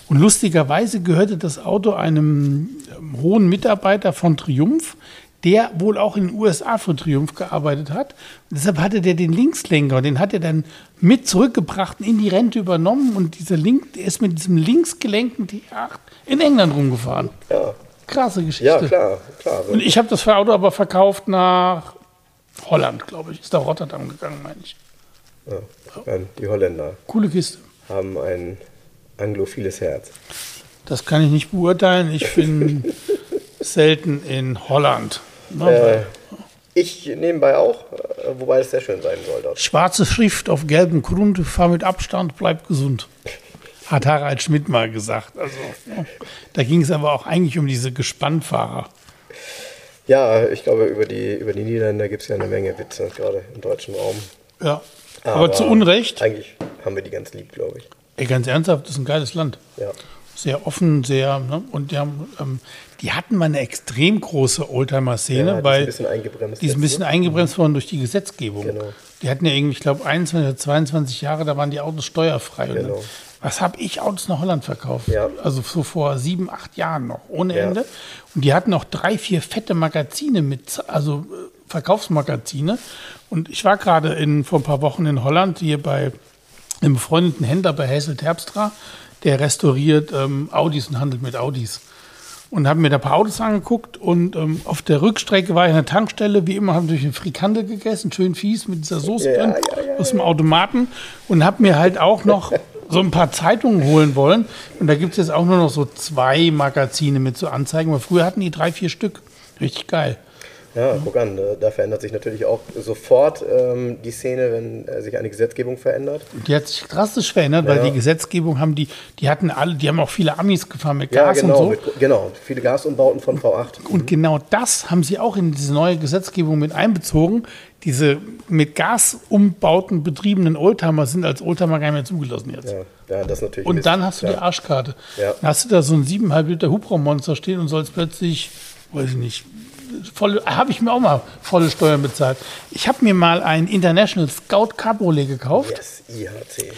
Und lustigerweise gehörte das Auto einem ähm, hohen Mitarbeiter von Triumph, der wohl auch in den USA für Triumph gearbeitet hat. Und deshalb hatte der den Linkslenker und den hat er dann mit zurückgebracht und in die Rente übernommen. Und dieser Link, der ist mit diesem linksgelenkten T8 in England rumgefahren. Ja, Krasse Geschichte. ja klar, klar. Und ich habe das Auto aber verkauft nach Holland, glaube ich. Ist nach Rotterdam gegangen, meine ich. Ja, die Holländer Coole Kiste. haben ein anglophiles Herz. Das kann ich nicht beurteilen. Ich bin selten in Holland. Äh, ich nebenbei auch, äh, wobei es sehr schön sein soll dort. Schwarze Schrift auf gelbem Grund, fahr mit Abstand, bleib gesund. Hat Harald Schmidt mal gesagt. Also, ja. Da ging es aber auch eigentlich um diese Gespannfahrer. Ja, ich glaube, über die, über die Niederländer gibt es ja eine Menge Witze, gerade im deutschen Raum. Ja. Aber, zu Unrecht. Eigentlich haben wir die ganz lieb, glaube ich. Ey, ganz ernsthaft, das ist ein geiles Land. Ja. Sehr offen, sehr. Ne? Und die, haben, ähm, die hatten mal eine extrem große Oldtimer-Szene, Ja, die ist weil ein bisschen eingebremst die ist ein bisschen ne? eingebremst worden durch die Gesetzgebung. Genau. Die hatten ja irgendwie, ich glaube, 21 oder 22 Jahre, da waren die Autos steuerfrei. Und Genau. dann, was habe ich Autos nach Holland verkauft? Ja. Also so vor sieben, acht Jahren noch, ohne Ja. Ende. Und die hatten noch drei, vier fette Magazine mit, also äh, Verkaufsmagazine. Und ich war gerade vor ein paar Wochen in Holland, hier bei einem befreundeten Händler bei Hessel Terpstra, der restauriert ähm, Audis und handelt mit Audis. Und habe mir da ein paar Autos angeguckt und ähm, auf der Rückstrecke war ich an der Tankstelle, wie immer, habe durch eine Frikandel gegessen, schön fies mit dieser Soße Ja, drin ja, ja, aus dem Automaten und habe mir halt auch noch so ein paar Zeitungen holen wollen. Und da gibt es jetzt auch nur noch so zwei Magazine mit so Anzeigen, weil früher hatten die drei, vier Stück. Richtig geil. Ja, guck an, da- da verändert sich natürlich auch sofort ähm, die Szene, wenn äh, sich eine Gesetzgebung verändert. Die hat sich drastisch verändert, weil Ja. die Gesetzgebung haben die, die hatten alle, die haben auch viele Amis gefahren mit Ja, Gas genau, und so. mit, genau. Viele Gasumbauten von V8. Und genau das haben sie auch in diese neue Gesetzgebung mit einbezogen. Diese mit Gasumbauten betriebenen Oldtimer sind als Oldtimer gar nicht mehr zugelassen jetzt. Ja, ja, das natürlich. Und Mist. dann hast du die ja. Arschkarte. Ja. Dann hast du da so ein 7,5 Liter Hubraummonster stehen und sollst plötzlich, weiß ich nicht, volle, habe ich mir auch mal volle Steuern bezahlt. Ich habe mir mal ein International Scout Cabriolet gekauft. Yes, IHC.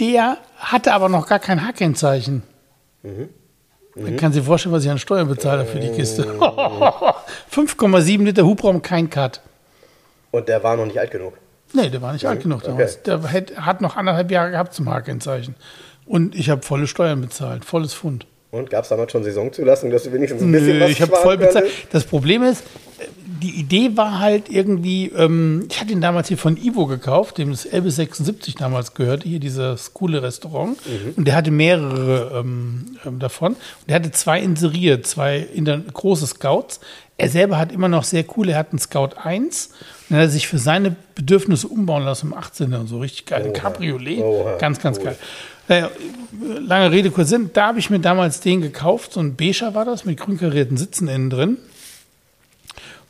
Der hatte aber noch gar kein H-Kennzeichen. Dann kann sie vorstellen, was ich an Steuern bezahle für die Kiste. 5,7 Liter Hubraum, kein Cut. Und der war noch nicht alt genug. Nee, der war nicht alt genug damals. Der hat, noch anderthalb Jahre gehabt zum H-Kennzeichen. Und ich habe volle Steuern bezahlt, volles Pfund. Und gab es damals schon Saisonzulassung, dass du wenigstens ein bisschen Nö, was ich habe voll bezahlt. Das Problem ist, äh, die Idee war halt irgendwie, ähm, ich hatte ihn damals hier von Ivo gekauft, dem das Elbe 76 damals gehörte, hier dieses coole Restaurant. Und der hatte mehrere ähm, ähm, davon. Und der hatte zwei inseriert, zwei inter große Scouts. Er selber hat immer noch sehr cool, er hat einen Scout 1 und dann hat er sich für seine Bedürfnisse umbauen lassen im 18er und so richtig geil. Ein Cabriolet, Oha, ganz, ganz cool. geil. Naja, lange Rede, kurz Sinn. Da habe ich mir damals den gekauft. So ein Beiger war das, mit grün karierten Sitzen innen drin.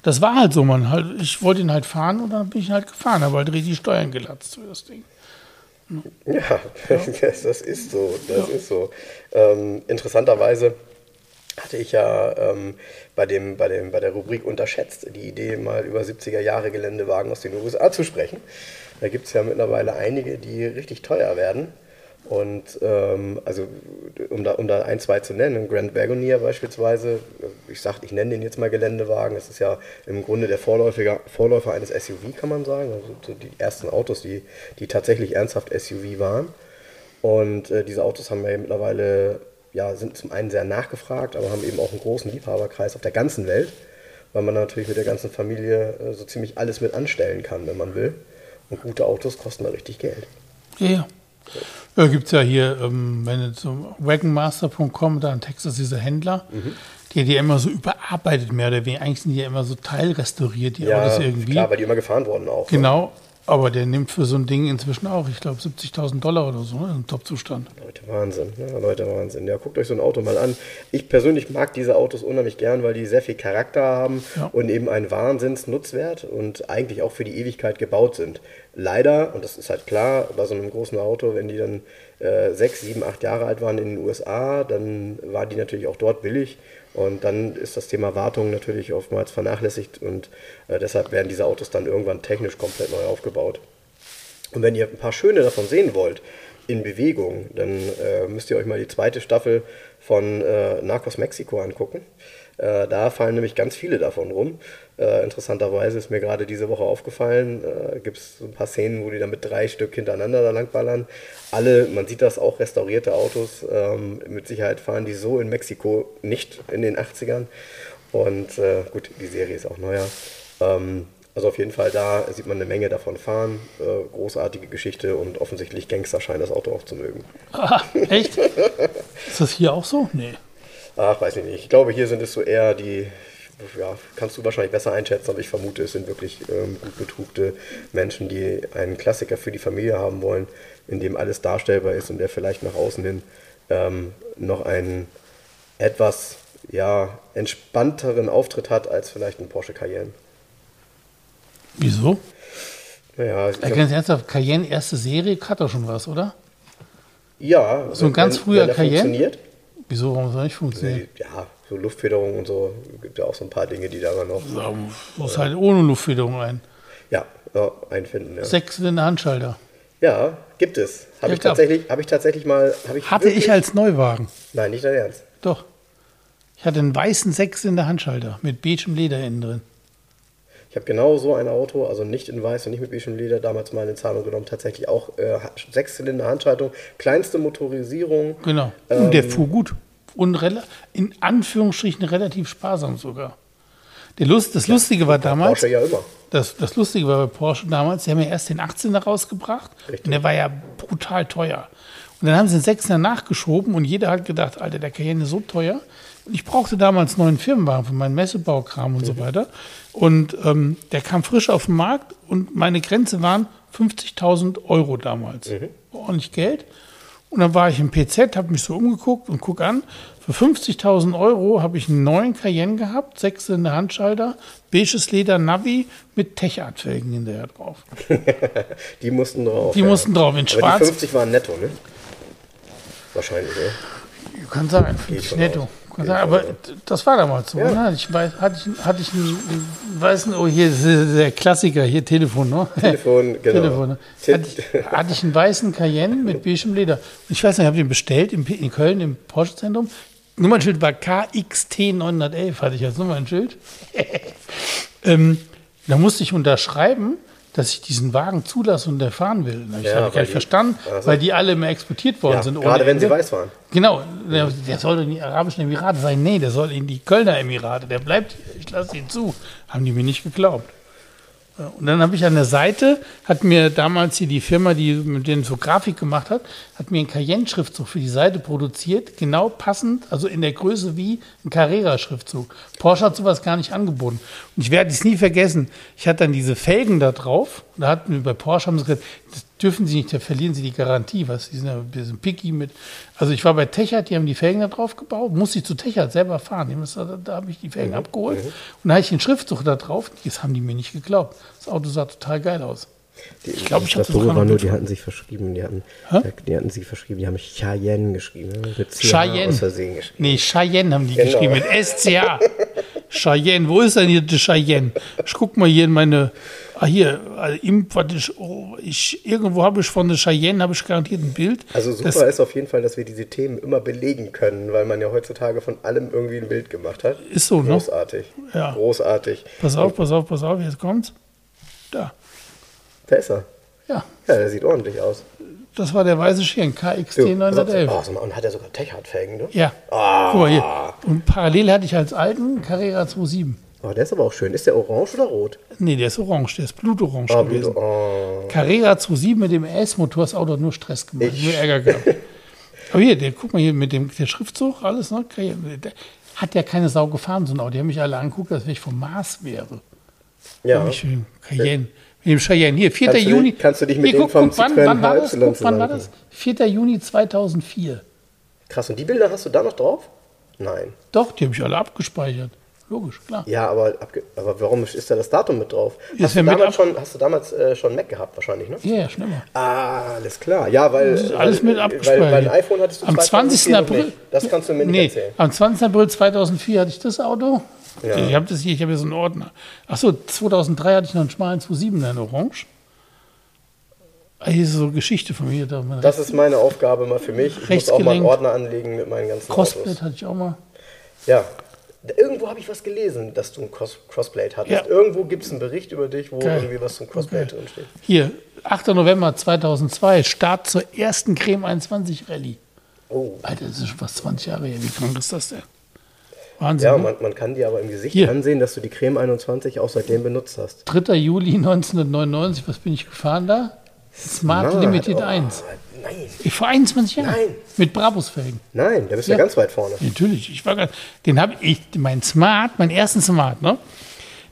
Das war halt so, man. Halt, ich wollte ihn halt fahren und dann bin ich ihn halt gefahren. Habe halt richtig Steuern gelatzt für das Ding. Ja, das, das ist so. Das ist so. Ähm, interessanterweise hatte ich ja ähm, bei, dem, bei, dem, bei der Rubrik unterschätzt, die Idee, mal über 70er Jahre Geländewagen aus den USA zu sprechen. Da gibt es ja mittlerweile einige, die richtig teuer werden. Und ähm, also, um da, um da ein, zwei zu nennen, Grand Wagoneer beispielsweise, ich sag, ich nenne den jetzt mal Geländewagen, das ist ja im Grunde der Vorläufer, Vorläufer eines SUV, kann man sagen. Also so die ersten Autos, die, die tatsächlich ernsthaft SUV waren. Und äh, diese Autos haben wir mittlerweile, ja, sind zum einen sehr nachgefragt, aber haben eben auch einen großen Liebhaberkreis auf der ganzen Welt, weil man natürlich mit der ganzen Familie äh, so ziemlich alles mit anstellen kann, wenn man will. Und gute Autos kosten da richtig Geld. Ja, ja. Ja, gibt es ja hier, ähm, wenn du zum wagonmaster.com, da in Texas diese Händler, Mhm. die die ja immer so überarbeitet, mehr oder weniger. Eigentlich sind die ja immer so teilrestauriert, die Ja, Autos irgendwie. klar, weil die immer gefahren wurden auch. ne? Genau, aber der nimmt für so ein Ding inzwischen auch, ich glaube, 70.000 Dollar oder so, ne? im Top-Zustand. Leute, Wahnsinn. Ne? Leute, Wahnsinn. Ja, guckt euch so ein Auto mal an. Ich persönlich mag diese Autos unheimlich gern, weil die sehr viel Charakter haben Ja. und eben einen Wahnsinnsnutzwert und eigentlich auch für die Ewigkeit gebaut sind. Leider, und das ist halt klar, bei so einem großen Auto, wenn die dann äh, sechs, sieben, acht Jahre alt waren in den USA, dann war die natürlich auch dort billig. Und dann ist das Thema Wartung natürlich oftmals vernachlässigt und äh, deshalb werden diese Autos dann irgendwann technisch komplett neu aufgebaut. Und wenn ihr ein paar schöne davon sehen wollt, in Bewegung, dann äh, müsst ihr euch mal die zweite Staffel von äh, Narcos Mexico angucken. Äh, da fallen nämlich ganz viele davon rum. Äh, interessanterweise ist mir gerade diese Woche aufgefallen, äh, gibt es so ein paar Szenen, wo die dann mit drei Stück hintereinander da langballern. Alle, man sieht das auch, restaurierte Autos. Ähm, mit Sicherheit fahren die so in Mexiko nicht in den 80ern. Und äh, gut, die Serie ist auch neuer. Ähm, also auf jeden Fall, da sieht man eine Menge davon fahren. Äh, großartige Geschichte und offensichtlich Gangster scheinen das Auto auch zu mögen. Ah, echt? Ist das hier auch so? Nee. Ach, weiß ich nicht. Ich glaube, hier sind es so eher die, ja, kannst du wahrscheinlich besser einschätzen, aber ich vermute, es sind wirklich ähm, gut betrugte Menschen, die einen Klassiker für die Familie haben wollen, in dem alles darstellbar ist und der vielleicht nach außen hin ähm, noch einen etwas ja, entspannteren Auftritt hat als vielleicht ein Porsche Cayenne. Wieso? Naja, ich ganz ernsthaft, Cayenne, erste Serie, hat doch schon was, oder? ja So ein ganz wenn- früher wenn Cayenne? funktioniert. Wieso, warum soll nicht funktionieren? Ja, so Luftfederung und so, gibt ja auch so ein paar Dinge, die da noch Ja, muss halt ohne Luftfederung ein. ja, ja, einfinden. Ja. Sechszylinder Handschalter. Ja, gibt es. Habe Ja, ich, tatsächlich, hab ich tatsächlich mal. Ich Hatte wirklich- ich als Neuwagen. Nein, nicht dein Ernst. Doch. Ich hatte einen weißen Sechszylinder Handschalter mit beigem Leder innen drin. Habe genau so ein Auto, also nicht in weiß und nicht mit beigem Leder, damals mal in Zahlung genommen. Tatsächlich auch äh, Sechszylinder Handschaltung, kleinste Motorisierung. Genau. Und der Ähm, fuhr gut. Und in Anführungsstrichen relativ sparsam sogar. Der Lust, das Lustige war damals, Porsche ja immer. das, das Lustige war bei Porsche damals, die haben ja erst den 18er rausgebracht Richtig. und der war ja brutal teuer. Und dann haben sie den 6er nachgeschoben und jeder hat gedacht, Alter, der Cayenne ist so teuer. Ich brauchte damals neuen Firmenwagen für meinen Messebaukram und so weiter. Und ähm, der kam frisch auf den Markt und meine Grenze waren 50.000 Euro damals. War Ordentlich Geld. Und dann war ich im PZ, habe mich so umgeguckt und guck an, für 50.000 Euro habe ich einen neuen Cayenne gehabt, sechs in der Handschalter, beiges Leder Navi mit Tech-Art-Felgen hinterher drauf. Die mussten drauf. Die mussten drauf, in Aber schwarz. die 50 waren netto, ne? Wahrscheinlich, ne? Kann sein, 50 von netto. aus. Kann Geht sein, von aber das war damals so. Ja. Ne? Ich weiß, hatte, ich, hatte ich einen, weißen, oh hier ist der Klassiker, hier Telefon, ne? Telefon, genau. Telefon, ne? Te- hatte, ich, hatte ich einen weißen Cayenne mit beigem Leder. Und ich weiß nicht, ich habe den bestellt in, in Köln im Porsche-Zentrum. Nummernschild war KXT 911, hatte ich als Nummernschild. ähm, da musste ich unterschreiben, dass ich diesen Wagen zulasse und der fahren will. Ich Ja, weil gar nicht verstanden, also- weil die alle immer exportiert worden Ja, sind. gerade wenn sie weiß waren. Genau, der, der soll in die Arabischen Emirate sein. Nee, der soll in die Kölner Emirate. Der bleibt hier. Ich lasse ihn zu. Haben die mir nicht geglaubt. Und dann habe ich an der Seite, hat mir damals hier die Firma, die mit denen so Grafik gemacht hat, hat mir einen Cayenne-Schriftzug für die Seite produziert, genau passend, also in der Größe wie ein Carrera-Schriftzug. Porsche hat sowas gar nicht angeboten. Und ich werde es nie vergessen. Ich hatte dann diese Felgen da drauf. Da hatten wir bei Porsche haben sie gesagt, dürfen sie nicht, da verlieren sie die Garantie. Was, die sind ja ein bisschen picky mit. Also ich war bei Techart, die haben die Felgen da drauf gebaut, musste ich zu Techart selber fahren. Das, da, da habe ich die Felgen abgeholt. Und da hatte ich den Schriftzug da drauf. Das haben die mir nicht geglaubt. Das Auto sah total geil aus. Die, Ich glaub, ich hab das sogar war nur, die hatten sich verschrieben. Die hatten, Hä? die hatten sich verschrieben. Die haben Cheyenne geschrieben. ne? Mit CH Cheyenne. aus Versehen geschrieben. Nee, Cheyenne haben die Genau. geschrieben mit SCH. Cheyenne, wo ist denn hier die Cheyenne? Ich guck mal hier in meine. Ah, hier, also im, ich, oh, ich, irgendwo habe ich von der Cheyenne, habe ich garantiert ein Bild. Also super Das- ist auf jeden Fall, dass wir diese Themen immer belegen können, weil man ja heutzutage von allem irgendwie ein Bild gemacht hat. Ist so, ne? Großartig. Ja. Großartig. Pass auf, pass auf, pass auf, jetzt kommt's. Da, Da ist er. ja, Ja, der sieht ordentlich aus. das war der weiße Schirn, KXT Du, 911. Oh, und hat er sogar Techart-Felgen, ne? Ja, Ah. guck mal hier. Und parallel hatte ich als alten Carrera 2.7. Oh, der ist aber auch schön. Ist der orange oder rot? Nee, der ist orange, der ist blutorange Ah, gewesen. Blut- oh. Carrera 2.7 mit dem S-Motor, das Auto hat nur Stress gemacht, nur Ärger gehabt. Aber hier, der, guck mal hier mit dem der Schriftzug, alles, ne? Der, hat ja keine Sau gefahren, so ein Auto. Die haben mich alle angeguckt, als wenn ich vom Mars wäre. Ja. Ich, mit dem Cayenne. Mit dem Cheyenne. Hier, 4. Kannst du Juni. dich- kannst du dich mit hier, dem guck, vom guck, wann, wann war das? Guck, wann war das? 4. Juni 2004. Krass. Und die Bilder hast du da noch drauf? Nein. Doch, die habe ich alle abgespeichert. Logisch, klar. Ja, aber, aber warum ist da das Datum mit drauf? Ist Hast du, mit damals schon, hast du damals äh, schon Mac gehabt wahrscheinlich, ne? Ja, ja, schlimmer. Ah, alles klar. Ja, weil. Das ist alles mit weil, abgespeichert. Weil, weil ein iPhone hattest du Am 20. 2004 noch April. Das kannst du mir nicht nee, erzählen. Am 20. April 2004 hatte ich das Auto. Ja. Ich habe das hier, ich habe hier so einen Ordner. Achso, 2003 hatte ich noch einen schmalen 27 in Orange. Ah, Hier ist so Geschichte von mir. Da Das ist meine Aufgabe mal für mich. Ich muss auch mal einen. Ordner anlegen mit meinen ganzen Crossblade Autos. hatte ich auch mal. Ja. Irgendwo habe ich was gelesen, dass du ein Cross Crossblade hattest. Ja. Irgendwo gibt es einen Bericht über dich, wo Geil. irgendwie was zum Crossblade drinsteht. Hier, 8. November 2002, Start zur ersten Creme 21 Rallye. Oh. Alter, das ist schon fast 20 Jahre her. Wie krank ist das denn? Wahnsinn. Ja, ne? man, man kann dir aber im Gesicht Hier. ansehen, dass du die Creme 21 auch seitdem benutzt hast. 3. Juli 1999, was bin ich gefahren da? Smart Smart, Limited oh, 1. Ich vor 21 Jahren. Nein. Mit Brabus-Felgen. nein, da bist du Ja. ja ganz weit vorne. Natürlich, ich war ganz, den habe ich, mein Smart, meinen ersten Smart, ne?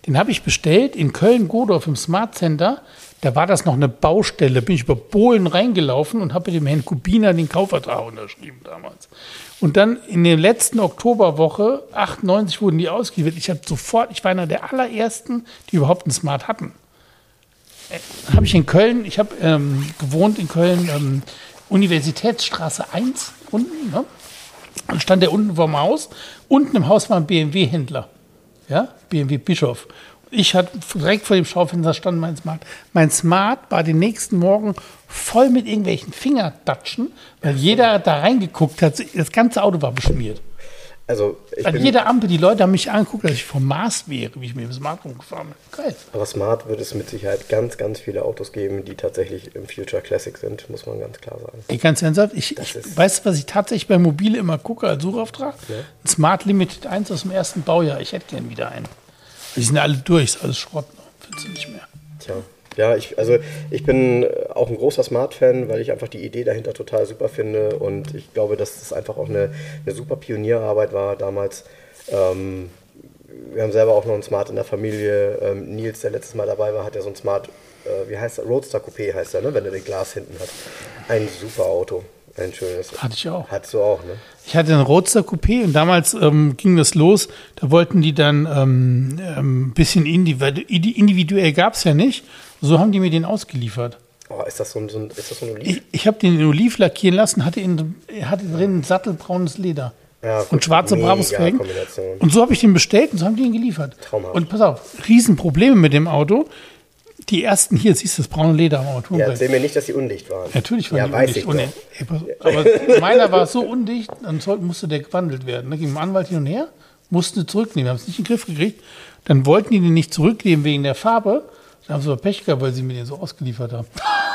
Den habe ich bestellt in Köln-Godorf im Smart Center. Da war das noch eine Baustelle. Bin ich über Bohlen reingelaufen und habe mit dem Herrn Kubiner den Kaufvertrag unterschrieben damals. Und dann in der letzten Oktoberwoche, 98, wurden die ausgeliefert. Ich habe sofort, ich war einer der allerersten, die überhaupt einen Smart hatten. Äh, habe ich in Köln, ich habe ähm, gewohnt in Köln, ähm, Universitätsstraße 1 unten, ne? Dann stand der unten vorm Haus. Unten im Haus war ein BMW-Händler. Ja, BMW Bischof. Ich hatte direkt vor dem Schaufenster stand mein Smart. Mein Smart war den nächsten Morgen voll mit irgendwelchen Fingerdatschen, weil jeder da reingeguckt hat. Das ganze Auto war beschmiert. Also, ich An jeder Ampel, die Leute haben mich angeguckt, dass ich vom Mars wäre, wie ich mit dem Smart rumgefahren bin. Geil. aber Smart wird es mit Sicherheit ganz, ganz viele Autos geben, die tatsächlich im Future Classic sind, muss man ganz klar sagen. Ey, ganz ernsthaft, ich, ich du, was ich tatsächlich bei Mobile immer gucke als Suchauftrag? Ein Smart Limited 1 aus dem ersten Baujahr. Ich hätte gern wieder einen. Die sind alle durch, ist alles Schrott. Ne? Findest du nicht mehr. Tja. Ja, ich, also ich bin äh, auch ein großer Smart-Fan, weil ich einfach die Idee dahinter total super finde und ich glaube, dass das einfach auch eine, eine super Pionierarbeit war damals. Ähm, wir haben selber auch noch einen Smart in der Familie. Ähm, Nils, der letztes Mal dabei war, hat ja so ein Smart, äh, wie heißt der? Roadster Coupé heißt er, ne? wenn er den Glas hinten hat. Ein super Auto. Ein schönes. Hatte ich auch. Hattest du auch, ne? Ich hatte einen Roadster Coupé und damals ähm, ging das los. Da wollten die dann ähm, ein bisschen individuell, individuell gab es ja nicht. So haben die mir den ausgeliefert. Oh, ist das so ein, so ein, ist das so ein Oliv? Ich, ich habe den in Oliv lackieren lassen, hatte, in, hatte drin sattelbraunes Leder. Ja, und schwarze Brabus-Felgen. Und so habe ich den bestellt und so haben die ihn geliefert. Traumhaft. Und pass auf, Riesenprobleme mit dem Auto. Die ersten hier, siehst du, das braune Leder am Ja, Armaturenbrett. erzähl mir nicht, dass sie undicht waren. Natürlich war ja, die weiß undicht. ich Und, doch. ey, aber meiner war so undicht, dann musste der gewandelt werden. Da ging dem Anwalt hin und her, mussten sie zurücknehmen, haben es nicht in den Griff gekriegt. Dann wollten die den nicht zurücknehmen wegen der Farbe. Dann haben sie aber Pech gehabt, weil sie mir den so ausgeliefert haben.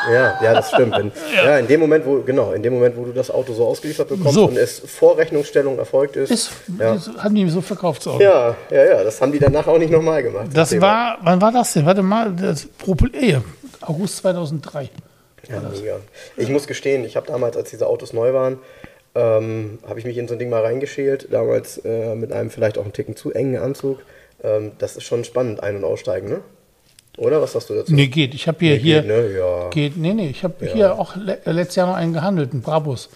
Ja, ja, das stimmt. Wenn, ja. in dem Moment, wo, genau, in dem Moment, wo du das Auto so ausgeliefert bekommst So. und es vor Rechnungsstellung erfolgt ist. Ist, ja. das haben die mir so verkauft. So. ja, ja, ja, das haben die danach auch nicht nochmal gemacht. Das Thema. war, wann war das denn? Warte mal, das Propel eh, August 2003. Ja, mega. Ich muss gestehen, ich habe damals, als diese Autos neu waren, ähm, habe ich mich in so ein Ding mal reingeschält. Damals äh, mit einem vielleicht auch einen Ticken zu engen Anzug. Ähm, das ist schon spannend, ein- und aussteigen, ne? Oder was sagst du dazu? Nee, geht. Ich habe hier, Nee, hier geht, ne? Ja. geht, nee, nee, ich habe hier auch le äh, letztes Jahr noch einen gehandelt, einen Brabus.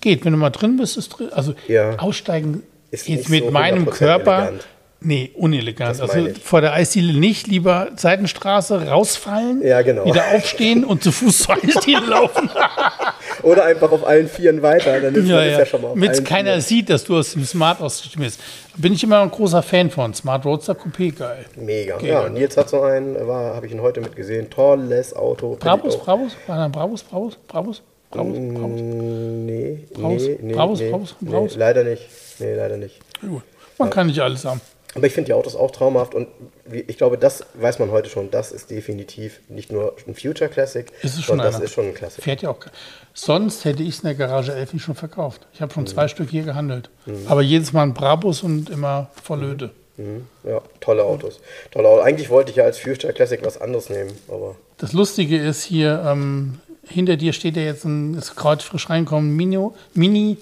Geht, wenn du mal drin bist, ist drin. Also Ja. aussteigen Ist jetzt mit so meinem 100% Körper. elegant. Nee, unelegant. Also vor der Eisdiele nicht, lieber Seitenstraße rausfallen, Ja, genau. wieder aufstehen und zu Fuß zur Eisdiele laufen. Oder einfach auf allen Vieren weiter, dann ist ja, ja. ja schon mal auf Damit keiner Vieren. sieht, dass du aus dem Smart ausgestiegen bist. Bin ich immer ein großer Fan von. Smart Roadster Coupé, geil. Mega. Geht. Ja, Nils hat so einen, habe ich ihn heute mitgesehen. Tolles Auto. Brabus, Brabus? Da ein Brabus, Brabus, Brabus, Brabus, Brabus? Nee, Brabus? nee, nee, Brabus, nee, Brabus? leider nicht. Nee, leider nicht. Man kann nicht alles haben. Aber ich finde die Autos auch traumhaft und ich glaube, das weiß man heute schon. Das ist definitiv nicht nur ein Future Classic, Ist es schon sondern das ist schon ein Classic. Fährt ja auch. Sonst hätte ich es in der Garage 11 nicht schon verkauft. Ich habe schon Mhm. zwei Stück hier gehandelt. Aber jedes Mal ein Brabus und immer voll Löte. Mhm. Ja, tolle Autos. Tolle Autos. Eigentlich wollte ich ja als Future Classic was anderes nehmen, aber Das Lustige ist hier, ähm, hinter dir steht ja jetzt ein, ist gerade frisch reinkommen, Mini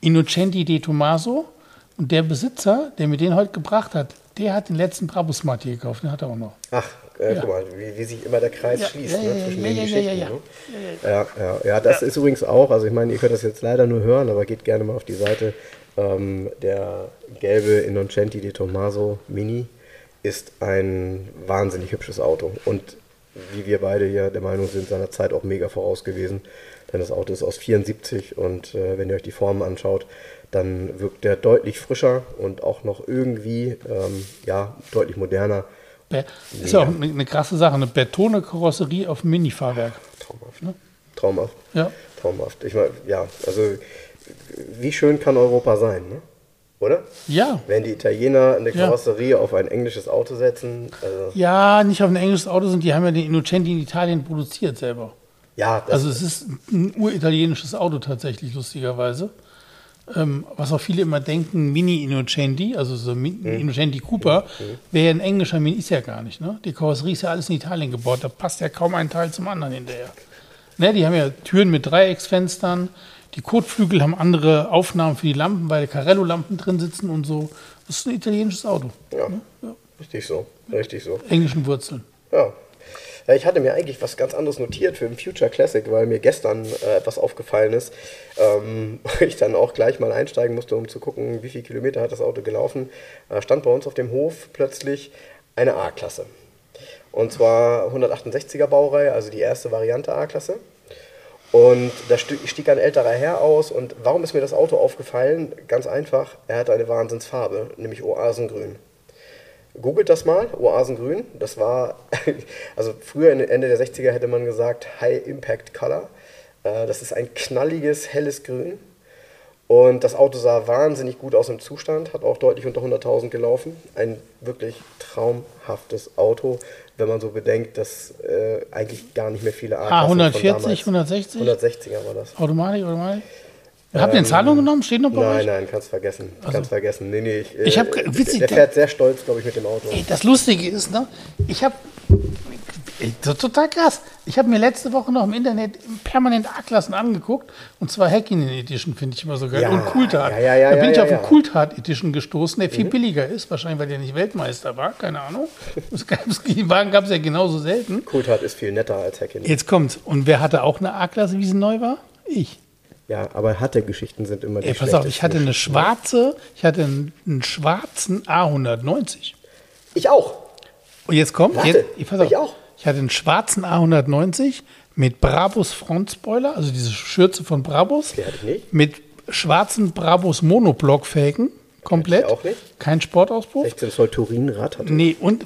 Innocenti de Tomaso. Und der Besitzer, der mir den heute gebracht hat, der hat den letzten Brabus Smart hier gekauft. Den hat er auch noch. ach, äh, Ja. guck mal, wie, wie sich immer der Kreis Ja, schließt ja, ne, ja, zwischen ja, den Geschichten. Ne? Ja, ja, ja, das ist übrigens auch, also ich meine, ihr könnt das jetzt leider nur hören, aber geht gerne mal auf die Seite. Ähm, der gelbe Innocenti di Tommaso Mini ist ein wahnsinnig hübsches Auto und wie wir beide hier der Meinung sind, seiner Zeit auch mega voraus gewesen. Denn das Auto ist aus 74 und äh, wenn ihr euch die Formen anschaut, dann wirkt der deutlich frischer und auch noch irgendwie ähm, ja, deutlich moderner. Be- Ist ja auch eine, eine krasse Sache, eine betone Karosserie auf Mini-Fahrwerk. Traumhaft. Ne? Traumhaft. Ja. Traumhaft. Ich meine, ja, also wie schön kann Europa sein, ne? Oder? Ja. Wenn die Italiener eine Ja. Karosserie auf ein englisches Auto setzen, also, Ja, nicht auf ein englisches Auto sind, die haben ja den Innocenti in Italien produziert selber. ja, das, Also es ist ein uritalienisches Auto tatsächlich, lustigerweise. Ähm, was auch viele immer denken, Mini Innocenti, also so Mi Innocenti Cooper, wäre ja ein englischer Mini, ist ja gar nicht. Ne? Die Karosserie ist ja alles in Italien gebaut, da passt ja kaum ein Teil zum anderen hinterher. Ne, die haben ja Türen mit Dreiecksfenstern, die Kotflügel haben andere Aufnahmen für die Lampen, weil Carello-Lampen drin sitzen und so. Das ist ein italienisches Auto. ja, richtig so, richtig so. Englischen Wurzeln. Ja. Ja, Ich hatte mir eigentlich was ganz anderes notiert für den Future Classic, weil mir gestern äh, etwas aufgefallen ist. Ähm, ich dann auch gleich mal einsteigen musste, um zu gucken, wie viele Kilometer hat das Auto gelaufen. Äh, stand bei uns auf dem Hof plötzlich eine A-Klasse. Und zwar 168er Baureihe, also die erste Variante A-Klasse. Und da sti- stieg ein älterer Herr aus. Und warum ist mir das Auto aufgefallen? Ganz einfach, er hatte eine Wahnsinnsfarbe, nämlich Oasengrün. Googelt das mal, Oasengrün. Das war, also früher Ende der 60er hätte man gesagt High Impact Color. Äh, Das ist ein knalliges, helles Grün. Und das Auto sah wahnsinnig gut aus im Zustand, hat auch deutlich unter 100.000 gelaufen. Ein wirklich traumhaftes Auto, wenn man so bedenkt, dass äh, eigentlich gar nicht mehr viele Ah, A-Klassen von 140, damals- 160? 160er war das. Automatik, Automatik? Habt ihr in Zahlung genommen? Steht noch bei Nein, euch? nein, kannst vergessen. Kannst vergessen. Nee, nee, ich, Ich äh, hab ge- witzig, der fährt sehr stolz, glaube ich, mit dem Auto. Ey, das Lustige ist, ne? Ich habe total krass. Ich habe mir letzte Woche noch im Internet permanent A-Klassen angeguckt und zwar Hackingen Edition finde ich immer so geil Ja, und Cooltat. ja, ja, da bin ich auf ja. einen Cooltat Edition gestoßen, der viel billiger ist, wahrscheinlich weil der nicht Weltmeister war, keine Ahnung. Die Wagen gab es ja genauso selten. Cooltat ist viel netter als Hacking. Jetzt kommt's. Und wer hatte auch eine A-Klasse, wie sie neu war? Ich. Ja, aber hatte Geschichten sind immer die Ey, pass auf, ich hatte eine schwarze, ich hatte einen, einen schwarzen A190. Ich auch. Und jetzt kommt, Warte, jetzt, ich, pass auf, ich auch. ich hatte einen schwarzen A190 mit Brabus Frontspoiler, also diese Schürze von Brabus. Die hatte ich nicht. Mit schwarzen Brabus Monoblockfelgen, komplett. Ich auch nicht. Kein Sportauspuff. 16 Zoll Turinrad hatte. Nee, und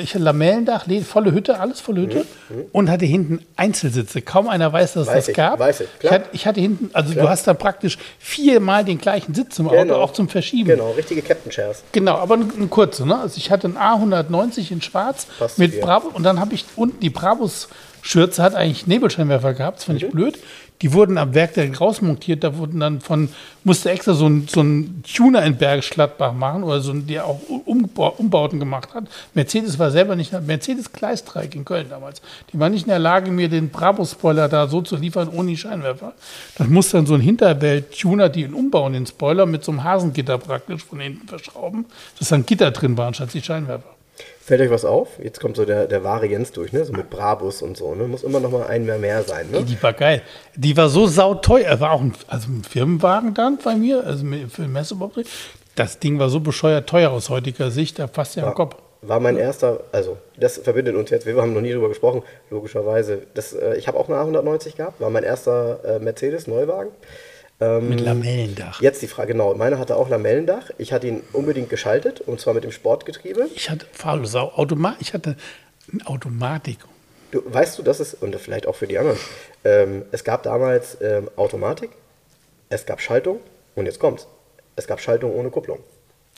ich hatte Lamellendach, le- volle Hütte, alles volle Hütte und hatte hinten Einzelsitze. Kaum einer weiß, dass es Mhm, Weiß das ich, gab. weiß ich, ich, klar. hatte, ich hatte hinten, also Klar. du hast da praktisch viermal den gleichen Sitz im Auto, Genau. auch zum Verschieben. Genau, richtige Captain Chairs. Genau, aber eine, kurze. Ne? Also ich hatte einen A190 in Schwarz Passt mit. Bravo und dann habe ich unten die Brabus-Schürze hat eigentlich Nebelscheinwerfer gehabt, das fand Mhm. ich blöd. Die wurden am Werk direkt rausmontiert, da wurden dann von, musste extra so ein, so ein Tuner in Bergisch Gladbach machen oder so ein, der auch Umbau, Umbauten gemacht hat. Mercedes war selber nicht, Mercedes Gleistreik in Köln damals. Die war nicht in der Lage, mir den Brabus-Spoiler da so zu liefern, ohne die Scheinwerfer. Das muss dann so ein Hinterwelt-Tuner, die ihn umbauen, den Spoiler, mit so einem Hasengitter praktisch von hinten verschrauben, dass dann Gitter drin waren, statt die Scheinwerfer. Fällt euch was auf? Jetzt kommt so der, der wahre Jens durch, ne? So mit Brabus und so, ne? Muss immer noch mal ein mehr mehr sein, ne? die war geil. Die war so sauteuer. War auch ein, also ein Firmenwagen dann bei mir, also für den Messebetrieb. Das Ding war so bescheuert teuer aus heutiger Sicht, da passt ja am Kopf. War mein erster, also das verbindet uns jetzt, wir haben noch nie drüber gesprochen, logischerweise. Das, äh, ich habe auch eine A190 gehabt, war mein erster äh, Mercedes Neuwagen. Ähm, Mit Lamellendach. Jetzt die Frage, genau, meiner hatte auch Lamellendach. Ich hatte ihn unbedingt geschaltet und zwar mit dem Sportgetriebe. Ich hatte faule Sau. Automa ich hatte eine Automatik. Du, weißt du, dass es, und vielleicht auch für die anderen, ähm, es gab damals ähm, Automatik, es gab Schaltung und jetzt kommt's. Es gab Schaltung ohne Kupplung.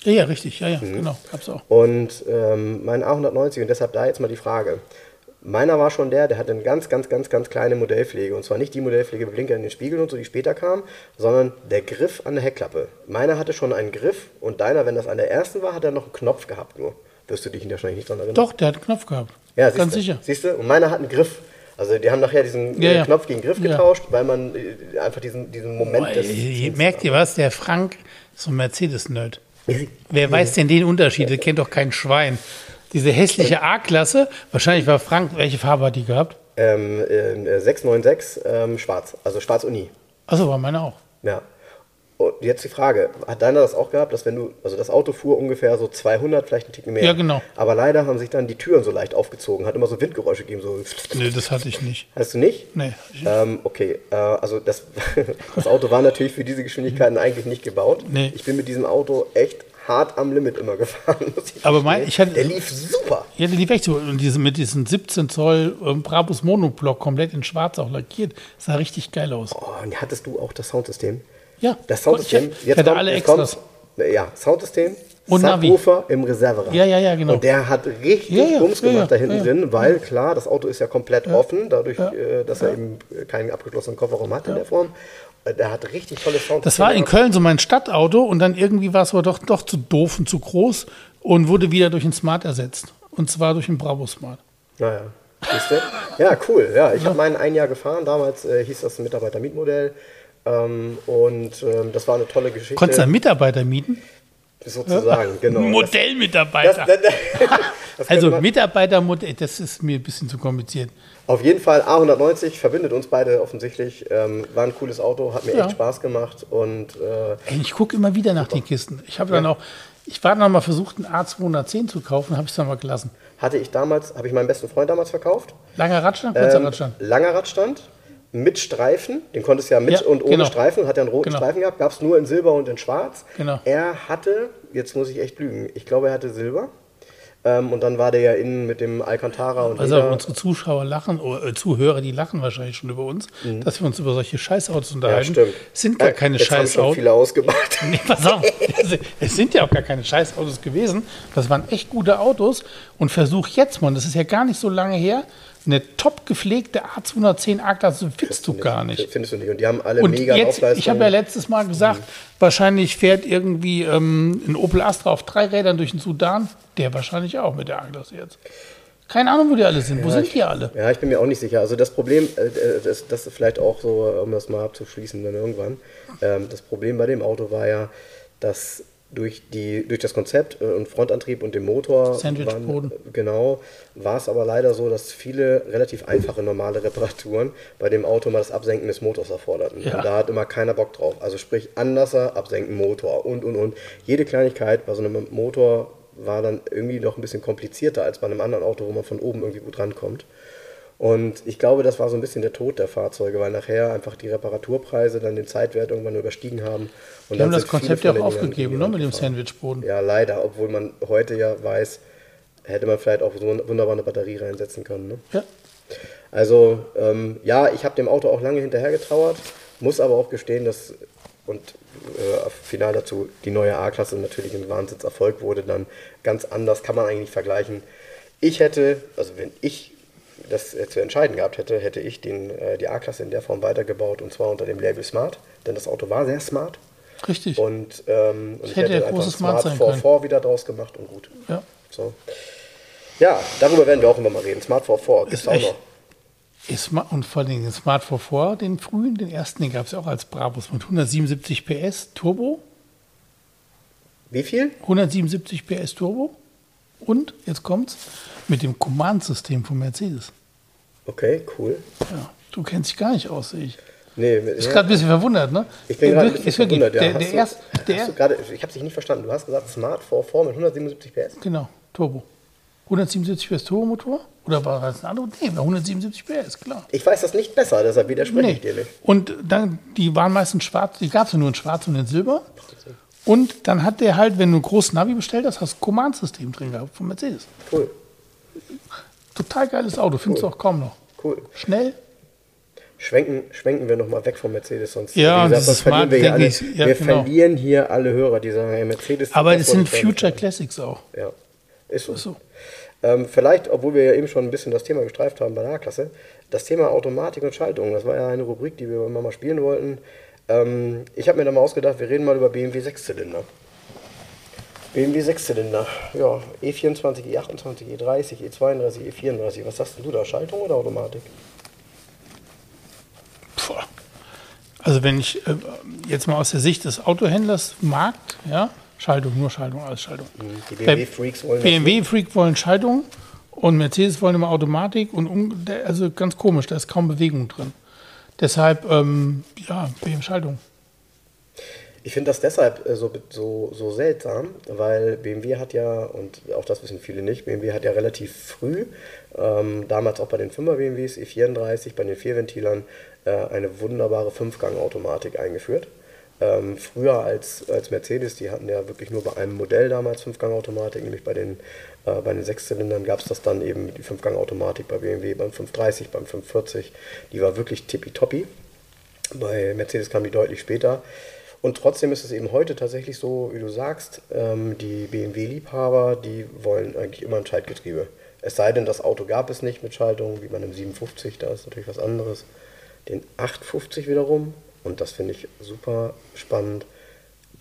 Ja, ja, richtig. Ja, ja, Mhm. genau. Gab's auch. Und ähm, mein A190, und deshalb da jetzt mal die Frage. Meiner war schon der, der hatte eine ganz, ganz, ganz, ganz kleine Modellpflege. Und zwar nicht die Modellpflege Blinker in den Spiegeln und so, die später kam, sondern der Griff an der Heckklappe. Meiner hatte schon einen Griff und deiner, wenn das an der ersten war, hat er noch einen Knopf gehabt nur. Wirst du dich wahrscheinlich nicht dran erinnern? Doch, der hat einen Knopf gehabt. Ja, siehst Ganz du, sicher. Siehst du? Und meiner hat einen Griff. Also die haben nachher diesen Ja, äh, ja. Knopf gegen Griff Ja. getauscht, weil man äh, einfach diesen, diesen Moment Boah, ihr, merkt ihr was? Der Frank ist so ein Mercedes-Nerd. Wer weiß denn den Unterschied? Der kennt doch kein Schwein. Diese hässliche A-Klasse, wahrscheinlich war Frank, welche Farbe hat die gehabt? Ähm, äh, 696 ähm, schwarz, also schwarz Uni. Achso, war meine auch. Ja. Und jetzt die Frage, hat deiner das auch gehabt, dass wenn du, also das Auto fuhr ungefähr so 200, vielleicht ein Ticken mehr. Ja, genau. Aber leider haben sich dann die Türen so leicht aufgezogen, hat immer so Windgeräusche gegeben, so. Nee, das hatte ich nicht. Hast du nicht? Nee. Ähm, okay, äh, also das, das Auto war natürlich für diese Geschwindigkeiten eigentlich nicht gebaut. Nee. Ich bin mit diesem Auto echt hart am Limit immer gefahren. Aber mein- ich hatte- Der lief super. Ja, die lief echt so. Und diese, mit diesem 17 Zoll ähm, Brabus Monoblock komplett in schwarz auch lackiert. Sah richtig geil aus. Oh, und hattest du auch das Soundsystem? Ja. Das Soundsystem. Ich, ich hatte alle jetzt Extras. kommt- ja, Soundsystem. Und. Subwoofer im Reserverad. Ja, ja, ja, genau. Und der hat richtig Ja, ja, Bums gemacht ja, da hinten drin, weil klar, das Auto ist ja komplett offen, dadurch, äh, dass er eben keinen abgeschlossenen Kofferraum hat in der Form. Der hat richtig tolle Soundsystem. Das war in. Köln so mein Stadtauto und dann irgendwie war es aber doch, doch zu doof und zu groß und wurde wieder durch ein Smart ersetzt. Und zwar durch einen Bravo Smart. Naja. Ja, cool. Ja, ich habe meinen ein Jahr gefahren. Damals äh, hieß das Mitarbeiter-Mietmodell. Ähm, und ähm, das war eine tolle Geschichte. Konntest du einen Mitarbeiter mieten? Sozusagen, genau. Modellmitarbeiter. Das, das, das also Mitarbeitermodell, das ist mir ein bisschen zu kompliziert. Auf jeden Fall A190 verbindet uns beide offensichtlich. Ähm, war ein cooles Auto, hat mir Ja. echt Spaß gemacht und äh, Ey, ich gucke immer wieder nach den Kisten. Ich habe dann auch, ich war dann mal versucht, einen A210 zu kaufen, habe ich es dann mal gelassen. hatte ich damals, habe ich meinem besten Freund damals verkauft. Langer Radstand, kurzer Ähm, Radstand. Langer Radstand mit Streifen, den konntest du ja mit Ja, und ohne genau. Streifen, hat ja einen roten Genau. Streifen gehabt, gab es nur in Silber und in Schwarz. Genau. Er hatte, jetzt muss ich echt lügen, ich glaube, er hatte Silber. Ähm, und dann war der ja innen mit dem Alcantara und Also unsere Zuschauer lachen, oder äh, Zuhörer, die lachen wahrscheinlich schon über uns, dass wir uns über solche Scheißautos Mhm. ja, unterhalten. stimmt. Sind gar Äh, keine jetzt haben schon Scheißautos. viele ausgemacht. Nee, pass auf. Es- Es sind ja auch gar keine Scheißautos gewesen. Das waren echt gute Autos. Und versuch jetzt mal, das ist ja gar nicht so lange her, eine top gepflegte A210 A-Klasse findest du gar nicht. Findest du nicht. Und die haben alle Und mega jetzt, ich habe ja letztes Mal gesagt, wahrscheinlich fährt irgendwie ähm, ein Opel Astra auf drei Rädern durch den Sudan. Der wahrscheinlich auch mit der A-Klasse jetzt. Keine Ahnung, wo die alle sind. Wo sind die alle? Ja, ich bin mir auch nicht sicher. Also das Problem, äh, äh, das, das ist vielleicht auch so, um das mal abzuschließen dann irgendwann, ähm, das Problem bei dem Auto war ja, dass durch, die, durch das Konzept äh, und Frontantrieb und dem Motor waren- genau, war es aber leider so, dass viele relativ einfache normale Reparaturen bei dem Auto mal das Absenken des Motors erforderten. Ja. Und da hat immer keiner Bock drauf. Also sprich Anlasser, Absenken, Motor und und und. Jede Kleinigkeit bei so einem Motor war dann irgendwie noch ein bisschen komplizierter als bei einem anderen Auto, wo man von oben irgendwie gut rankommt. Und ich glaube, das war so ein bisschen der Tod der Fahrzeuge, weil nachher einfach die Reparaturpreise dann den Zeitwert irgendwann überstiegen haben. Und Die haben das Konzept ja auch aufgegeben, ne, mit dem. Sandwichboden. Ja, leider, obwohl man heute ja weiß, hätte man vielleicht auch so wunderbar eine Batterie reinsetzen können. Ne? Ja. Also ähm, ja, ich habe dem Auto auch lange hinterher getrauert, muss aber auch gestehen, dass und äh, final dazu die neue A-Klasse natürlich ein Wahnsinnserfolg wurde, dann ganz anders kann man eigentlich nicht vergleichen. Ich hätte, also wenn ich das zu entscheiden gehabt hätte, hätte ich den, äh, die A-Klasse in der Form weitergebaut und zwar unter dem Label Smart, denn das Auto war sehr smart. Richtig. Und, ähm, und ich hätte hätte ja großes Smart Smart sein 4 wieder draus gemacht und gut. ja. So. Ja, darüber werden wir auch immer mal reden. Smart 4 4 gibt es Ist auch noch. Ist und vor allem den Smart 44, den frühen, den ersten, den gab es ja auch als Brabus mit 177 PS Turbo. Wie viel? 177 PS Turbo. Und, jetzt kommt's, mit dem Command-System von Mercedes. Okay, cool. Ja, du kennst dich gar nicht aus, sehe ich. Nee, Ist gerade ein bisschen verwundert, ne? Ich bin gerade ein bisschen verwundert. Ja. Der, der du- erste, hast der, ich habe dich nicht verstanden. Du hast gesagt Smart 4 4 mit 177 PS. genau, Turbo. 177 PS Turbomotor? Oder war das ein anderer? Nee, war 177 PS, klar. Ich weiß das nicht besser, deshalb widerspreche ich dir nicht. Und dann, die waren meistens schwarz, die gab es ja nur in schwarz und in silber. Und dann hat der halt, wenn du ein großes Navi bestellt hast, hast du ein Command-System drin gehabt von Mercedes. Cool, Total geiles Auto, findest du auch kaum noch. cool. Schnell, Schwenken, schwenken wir nochmal weg vom Mercedes, sonst, Ja, dieses sonst verlieren Smart, wir hier alle, ich, ja, wir genau. verlieren hier alle Hörer, die sagen, hey, Mercedes. aber das das sind Future. Classics auch. Ja, ist so. Ist so. Ähm, vielleicht, obwohl wir ja eben schon ein bisschen das Thema gestreift haben bei der A-Klasse, das Thema Automatik und Schaltung, das war ja eine Rubrik, die wir immer mal spielen wollten. Ähm, ich habe mir da mal ausgedacht, wir reden mal über BMW 6-Zylinder. BMW 6-Zylinder, ja, E E24, E28, E30, E32, E34. Was sagst du da, Schaltung oder Automatik? Puh. Also wenn ich äh, jetzt mal aus der Sicht des Autohändlers Markt, ja, Schaltung, nur Schaltung, alles Schaltung. Die Bei BMW-Freaks wollen BMW-Freak wollen Schaltung und Mercedes wollen immer Automatik und um, also ganz komisch, da ist kaum Bewegung drin. Deshalb, ähm, ja, BMW Schaltung. Ich finde das deshalb äh, so, so, so seltsam, weil BMW hat ja, und auch das wissen viele nicht, BMW hat ja relativ früh, ähm, damals auch bei den 5er BMWs, E34, bei den Vierventilern, äh, eine wunderbare Fünfgang-Automatik eingeführt. Ähm, früher als, als Mercedes, die hatten ja wirklich nur bei einem Modell damals Fünfgang-Automatik, nämlich bei den, äh, bei den Sechszylindern gab es das dann eben, die Fünfgang-Automatik bei BMW, beim 530, beim 540, die war wirklich tippitoppi. Bei Mercedes kam die deutlich später. Und trotzdem ist es eben heute tatsächlich so, wie du sagst, ähm, die BMW-Liebhaber, die wollen eigentlich immer ein Schaltgetriebe. Es sei denn, das Auto gab es nicht mit Schaltung, wie bei einem 57, da ist natürlich was anderes. Den 850 wiederum, und das finde ich super spannend,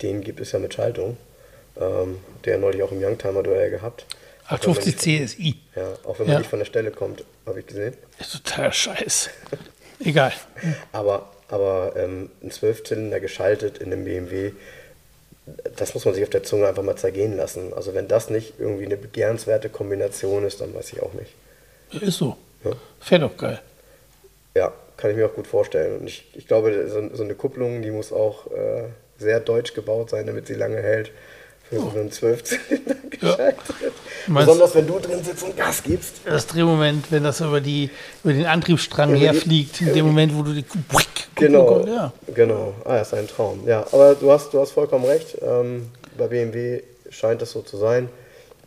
den gibt es ja mit Schaltung. Ähm, der neulich auch im Youngtimer-Duell gehabt. Auch wenn man 850 nicht- CSI. Ja, auch wenn man Ja. nicht von der Stelle kommt, habe ich gesehen. Ist totaler Scheiß. Egal. Aber, aber ähm, ein Zwölfzylinder geschaltet in einem BMW, das muss man sich auf der Zunge einfach mal zergehen lassen. Also wenn das nicht irgendwie eine begehrenswerte Kombination ist, dann weiß ich auch nicht. Ist so. Ja. Fährt doch geil. Ja, kann ich mir auch gut vorstellen. Und ich, ich glaube, so, so eine Kupplung, die muss auch äh, sehr deutsch gebaut sein, damit sie lange hält. Für so einen Zwölfzylinder geschaltet. Meinst- Besonders wenn du drin sitzt und Gas gibst. Das Drehmoment, wenn das über, die, über den Antriebsstrang Über herfliegt, in dem Moment, wo du die Genau, Ja. genau. Ah, ist ein Traum. Ja, aber du hast, du hast vollkommen recht. Ähm, bei BMW scheint es so zu sein.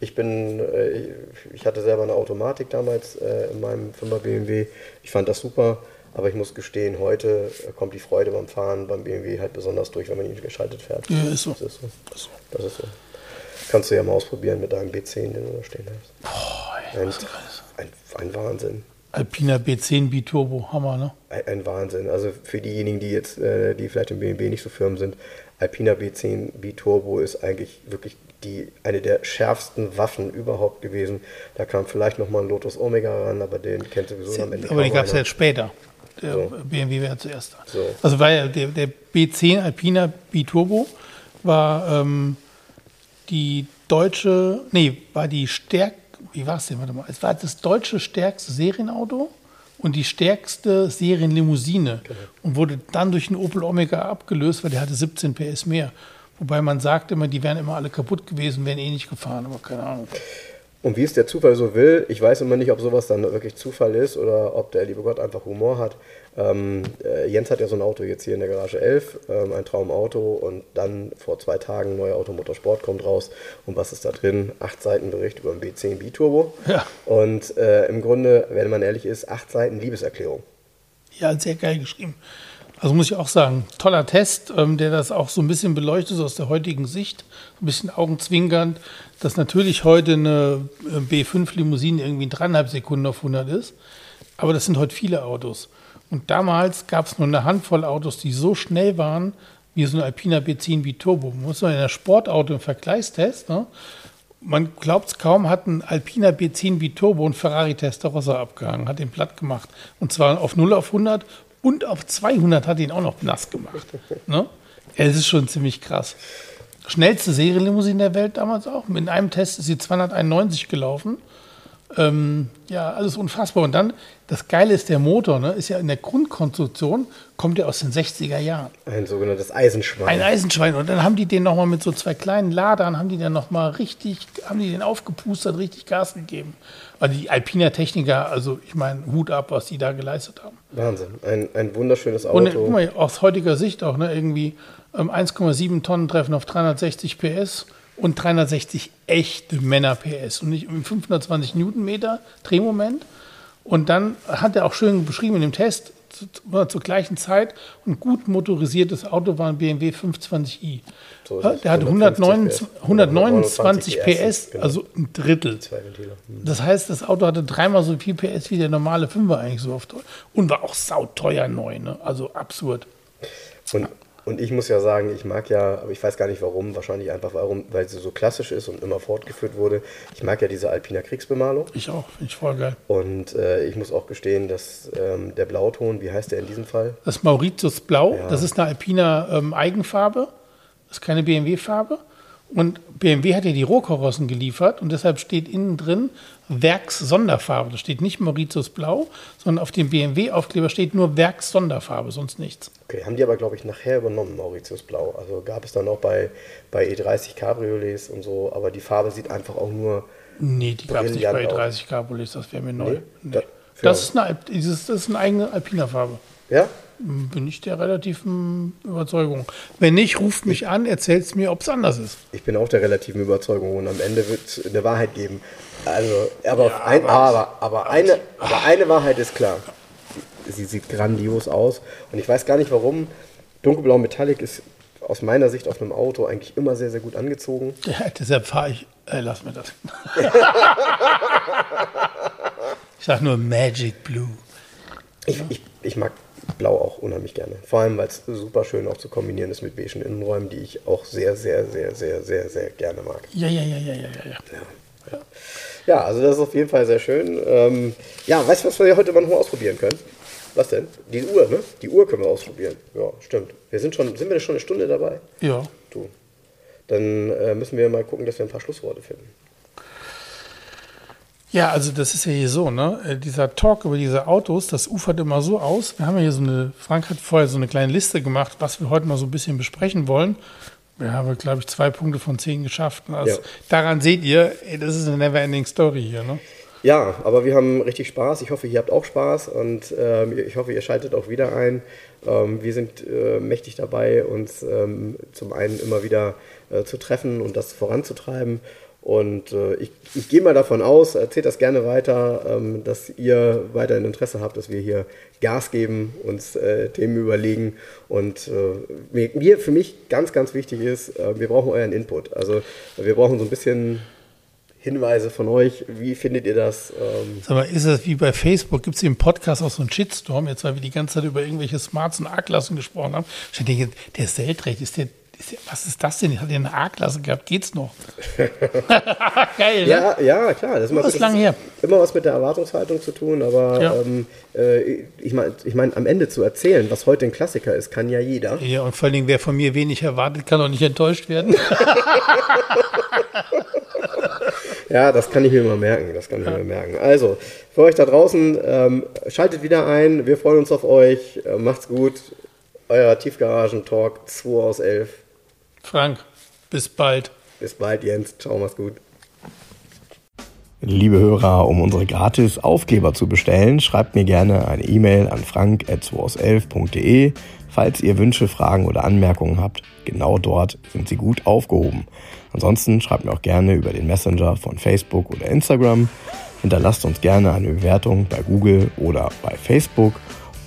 Ich bin, äh, ich hatte selber eine Automatik damals äh, in meinem 5er BMW. Ich fand das super, aber ich muss gestehen, heute äh, kommt die Freude beim Fahren beim BMW halt besonders durch, wenn man ihn geschaltet fährt. Ja, ist so. Das ist so. Das ist so. Kannst du ja mal ausprobieren mit deinem B10, den du da stehen hast. Boah, ey, Ein, ein, ein Wahnsinn. Alpina B10 Biturbo, Hammer, ne? Ein, ein Wahnsinn. Also für diejenigen, die jetzt, äh, die vielleicht im BMW nicht so firm sind, Alpina B10 B-Turbo ist eigentlich wirklich die, eine der schärfsten Waffen überhaupt gewesen. Da kam vielleicht noch mal ein Lotus Omega ran, aber den kennt sowieso am Ende Aber die kaum gab es jetzt später. Der So. BMW wäre zuerst da. So. Also war ja der, der B10 Alpina Biturbo war ähm, die deutsche, nee, war die stärk, wie war es denn, warte mal, es war das deutsche stärkste Serienauto und die stärkste Serienlimousine Genau. und wurde dann durch den Opel Omega abgelöst, weil der hatte 17 PS mehr. Wobei man sagt immer, die wären immer alle kaputt gewesen, wären eh nicht gefahren, aber keine Ahnung. Und wie es der Zufall so will, ich weiß immer nicht, ob sowas dann wirklich Zufall ist oder ob der liebe Gott einfach Humor hat. Ähm, äh, Jens hat ja so ein Auto jetzt hier in der Garage 11, ähm, ein Traumauto und dann vor zwei Tagen neuer Automotorsport kommt raus. Und was ist da drin? Acht Seiten Bericht über den B10 B-Turbo. Ja. Und äh, im Grunde, wenn man ehrlich ist, acht Seiten Liebeserklärung. Ja, sehr geil geschrieben. Also muss ich auch sagen, toller Test, ähm, der das auch so ein bisschen beleuchtet aus der heutigen Sicht, ein bisschen augenzwinkernd, dass natürlich heute eine äh, B5-Limousine irgendwie in dreieinhalb Sekunden auf 100 ist, aber das sind heute viele Autos. Und damals gab es nur eine Handvoll Autos, die so schnell waren, wie so ein Alpina B10 wie Turbo. Man muss man in der Sportauto im Vergleichstest, ne? man glaubt es kaum, hat ein Alpina B10 wie Turbo und Ferrari Testarossa abgehangen, hat den platt gemacht. Und zwar auf 0 auf 100 und auf 200 hat ihn auch noch nass gemacht. Ne? Es ist schon ziemlich krass. Schnellste Serienlimousine der Welt damals auch. In einem Test ist sie 291 gelaufen. Ähm, ja, alles unfassbar. Und dann, das Geile ist, der Motor, ne, ist ja in der Grundkonstruktion, kommt ja aus den 60er Jahren. Ein sogenanntes Eisenschwein. Ein Eisenschwein. Und dann haben die den nochmal mit so zwei kleinen Ladern, haben die dann nochmal richtig, haben die den aufgepustert, richtig Gas gegeben. Also die Alpina Techniker, also ich meine, Hut ab, was die da geleistet haben. Wahnsinn. Ein, ein wunderschönes Auto. Und guck mal, aus heutiger Sicht auch, ne, irgendwie ähm, 1,7 Tonnen treffen auf 360 PS und 360 echte Männer PS und nicht 520 Newtonmeter Drehmoment. Und dann hat er auch schön beschrieben in dem Test, zu, zur gleichen Zeit ein gut motorisiertes Auto war ein BMW 520i. So der hat 150 129, 129 PS, genau. also ein Drittel. Hm. Das heißt, das Auto hatte dreimal so viel PS wie der normale 5er eigentlich so oft. Und war auch sauteuer neu, ne? Also absurd. Und, und ich muss ja sagen, ich mag ja, aber ich weiß gar nicht warum, wahrscheinlich einfach warum, weil sie so klassisch ist und immer fortgeführt wurde. Ich mag ja diese Alpina Kriegsbemalung. Ich auch, finde ich voll geil. Und äh, ich muss auch gestehen, dass ähm, der Blauton, wie heißt der in diesem Fall? Das Mauritius Blau, Ja. das ist eine Alpina ähm, Eigenfarbe, das ist keine BMW-Farbe. Und BMW hat ja die Rohkarossen geliefert und deshalb steht innen drin Werks-Sonderfarbe. Da steht nicht Mauritius Blau, sondern auf dem BMW-Aufkleber steht nur Werks-Sonderfarbe, sonst nichts. Okay, haben die aber, glaube ich, nachher übernommen, Mauritius Blau. Also gab es dann auch bei, bei E30 Cabriolets und so, aber die Farbe sieht einfach auch nur. Nee, die gab es nicht bei Brillant auch. 30 Cabriolets, das wäre mir neu. Nee, Nee. da- Das, ist eine, das ist eine eigene Alpina-Farbe. Ja? Bin ich der relativen Überzeugung. Wenn nicht, ruft mich an, erzählt es mir, ob es anders ist. Ich bin auch der relativen Überzeugung und am Ende wird es eine Wahrheit geben. Also, aber, ein, aber, aber, eine, aber eine Wahrheit ist klar. Sie sieht grandios aus und ich weiß gar nicht warum. Dunkelblau Metallic ist aus meiner Sicht auf einem Auto eigentlich immer sehr, sehr gut angezogen. Ja, deshalb fahre ich. Äh, lass mir das. ich sag nur Magic Blue. Ich, ich, ich mag Blau auch unheimlich gerne. Vor allem, weil es super schön auch zu kombinieren ist mit beigen Innenräumen, die ich auch sehr, sehr, sehr, sehr, sehr, sehr gerne mag. Ja, ja, ja, ja, ja, ja. ja. Ja, also das ist auf jeden Fall sehr schön. Ähm, ja, weißt du, was wir heute mal noch ausprobieren können? Was denn? Die Uhr, ne? Die Uhr können wir ausprobieren. Ja, stimmt. Wir sind schon, sind wir schon eine Stunde dabei? Ja. Du. Dann äh, müssen wir mal gucken, dass wir ein paar Schlussworte finden. Ja, also das ist ja hier so, ne? Äh, Dieser Talk über diese Autos, das ufert immer so aus. Wir haben ja hier so eine, Frank hat vorher so eine kleine Liste gemacht, was wir heute mal so ein bisschen besprechen wollen. Wir haben, glaube ich, zwei Punkte von zehn geschafft. Also Ja. Daran seht ihr, das ist eine never-ending Story hier, ne? Ja, aber wir haben richtig Spaß. Ich hoffe, ihr habt auch Spaß und ähm, ich hoffe, ihr schaltet auch wieder ein. Ähm, wir sind äh, mächtig dabei, uns ähm, zum einen immer wieder äh, zu treffen und das voranzutreiben. Und äh, ich, ich gehe mal davon aus, erzählt das gerne weiter, ähm, dass ihr weiterhin Interesse habt, dass wir hier Gas geben, uns äh, Themen überlegen. Und äh, mir, für mich ganz, ganz wichtig ist, äh, wir brauchen euren Input. Also wir brauchen so ein bisschen Hinweise von euch. Wie findet ihr das? Ähm, Sag mal, ist das wie bei Facebook? Gibt es im Podcast auch so einen Shitstorm, jetzt weil wir die ganze Zeit über irgendwelche Smarts und A-Klassen gesprochen haben? Ich denke, der ist der, ist der, was ist das denn? Hat der eine A-Klasse gehabt? Geht's noch? Geil, ne? ja, ja, klar. Das, ist immer- Das ist lang her. Immer was mit der Erwartungshaltung zu tun, aber Ja. ähm, äh, ich meine, ich mein, am Ende zu erzählen, was heute ein Klassiker ist, kann ja jeder. Ja, und vor allen Dingen, wer von mir wenig erwartet, kann auch nicht enttäuscht werden. Ja, das kann ich mir mal merken. Das kann ich mir merken. Also, für euch da draußen, ähm, schaltet wieder ein. Wir freuen uns auf euch. Äh, macht's gut. Euer Tiefgaragen-Talk 2 aus 11. Frank, bis bald. Bis bald, Jens. Ciao, mach's gut. Liebe Hörer, um unsere gratis Aufkleber zu bestellen, schreibt mir gerne eine E-Mail an frank.211.de, falls ihr Wünsche, Fragen oder Anmerkungen habt. Genau dort sind sie gut aufgehoben. Ansonsten schreibt mir auch gerne über den Messenger von Facebook oder Instagram. Hinterlasst uns gerne eine Bewertung bei Google oder bei Facebook.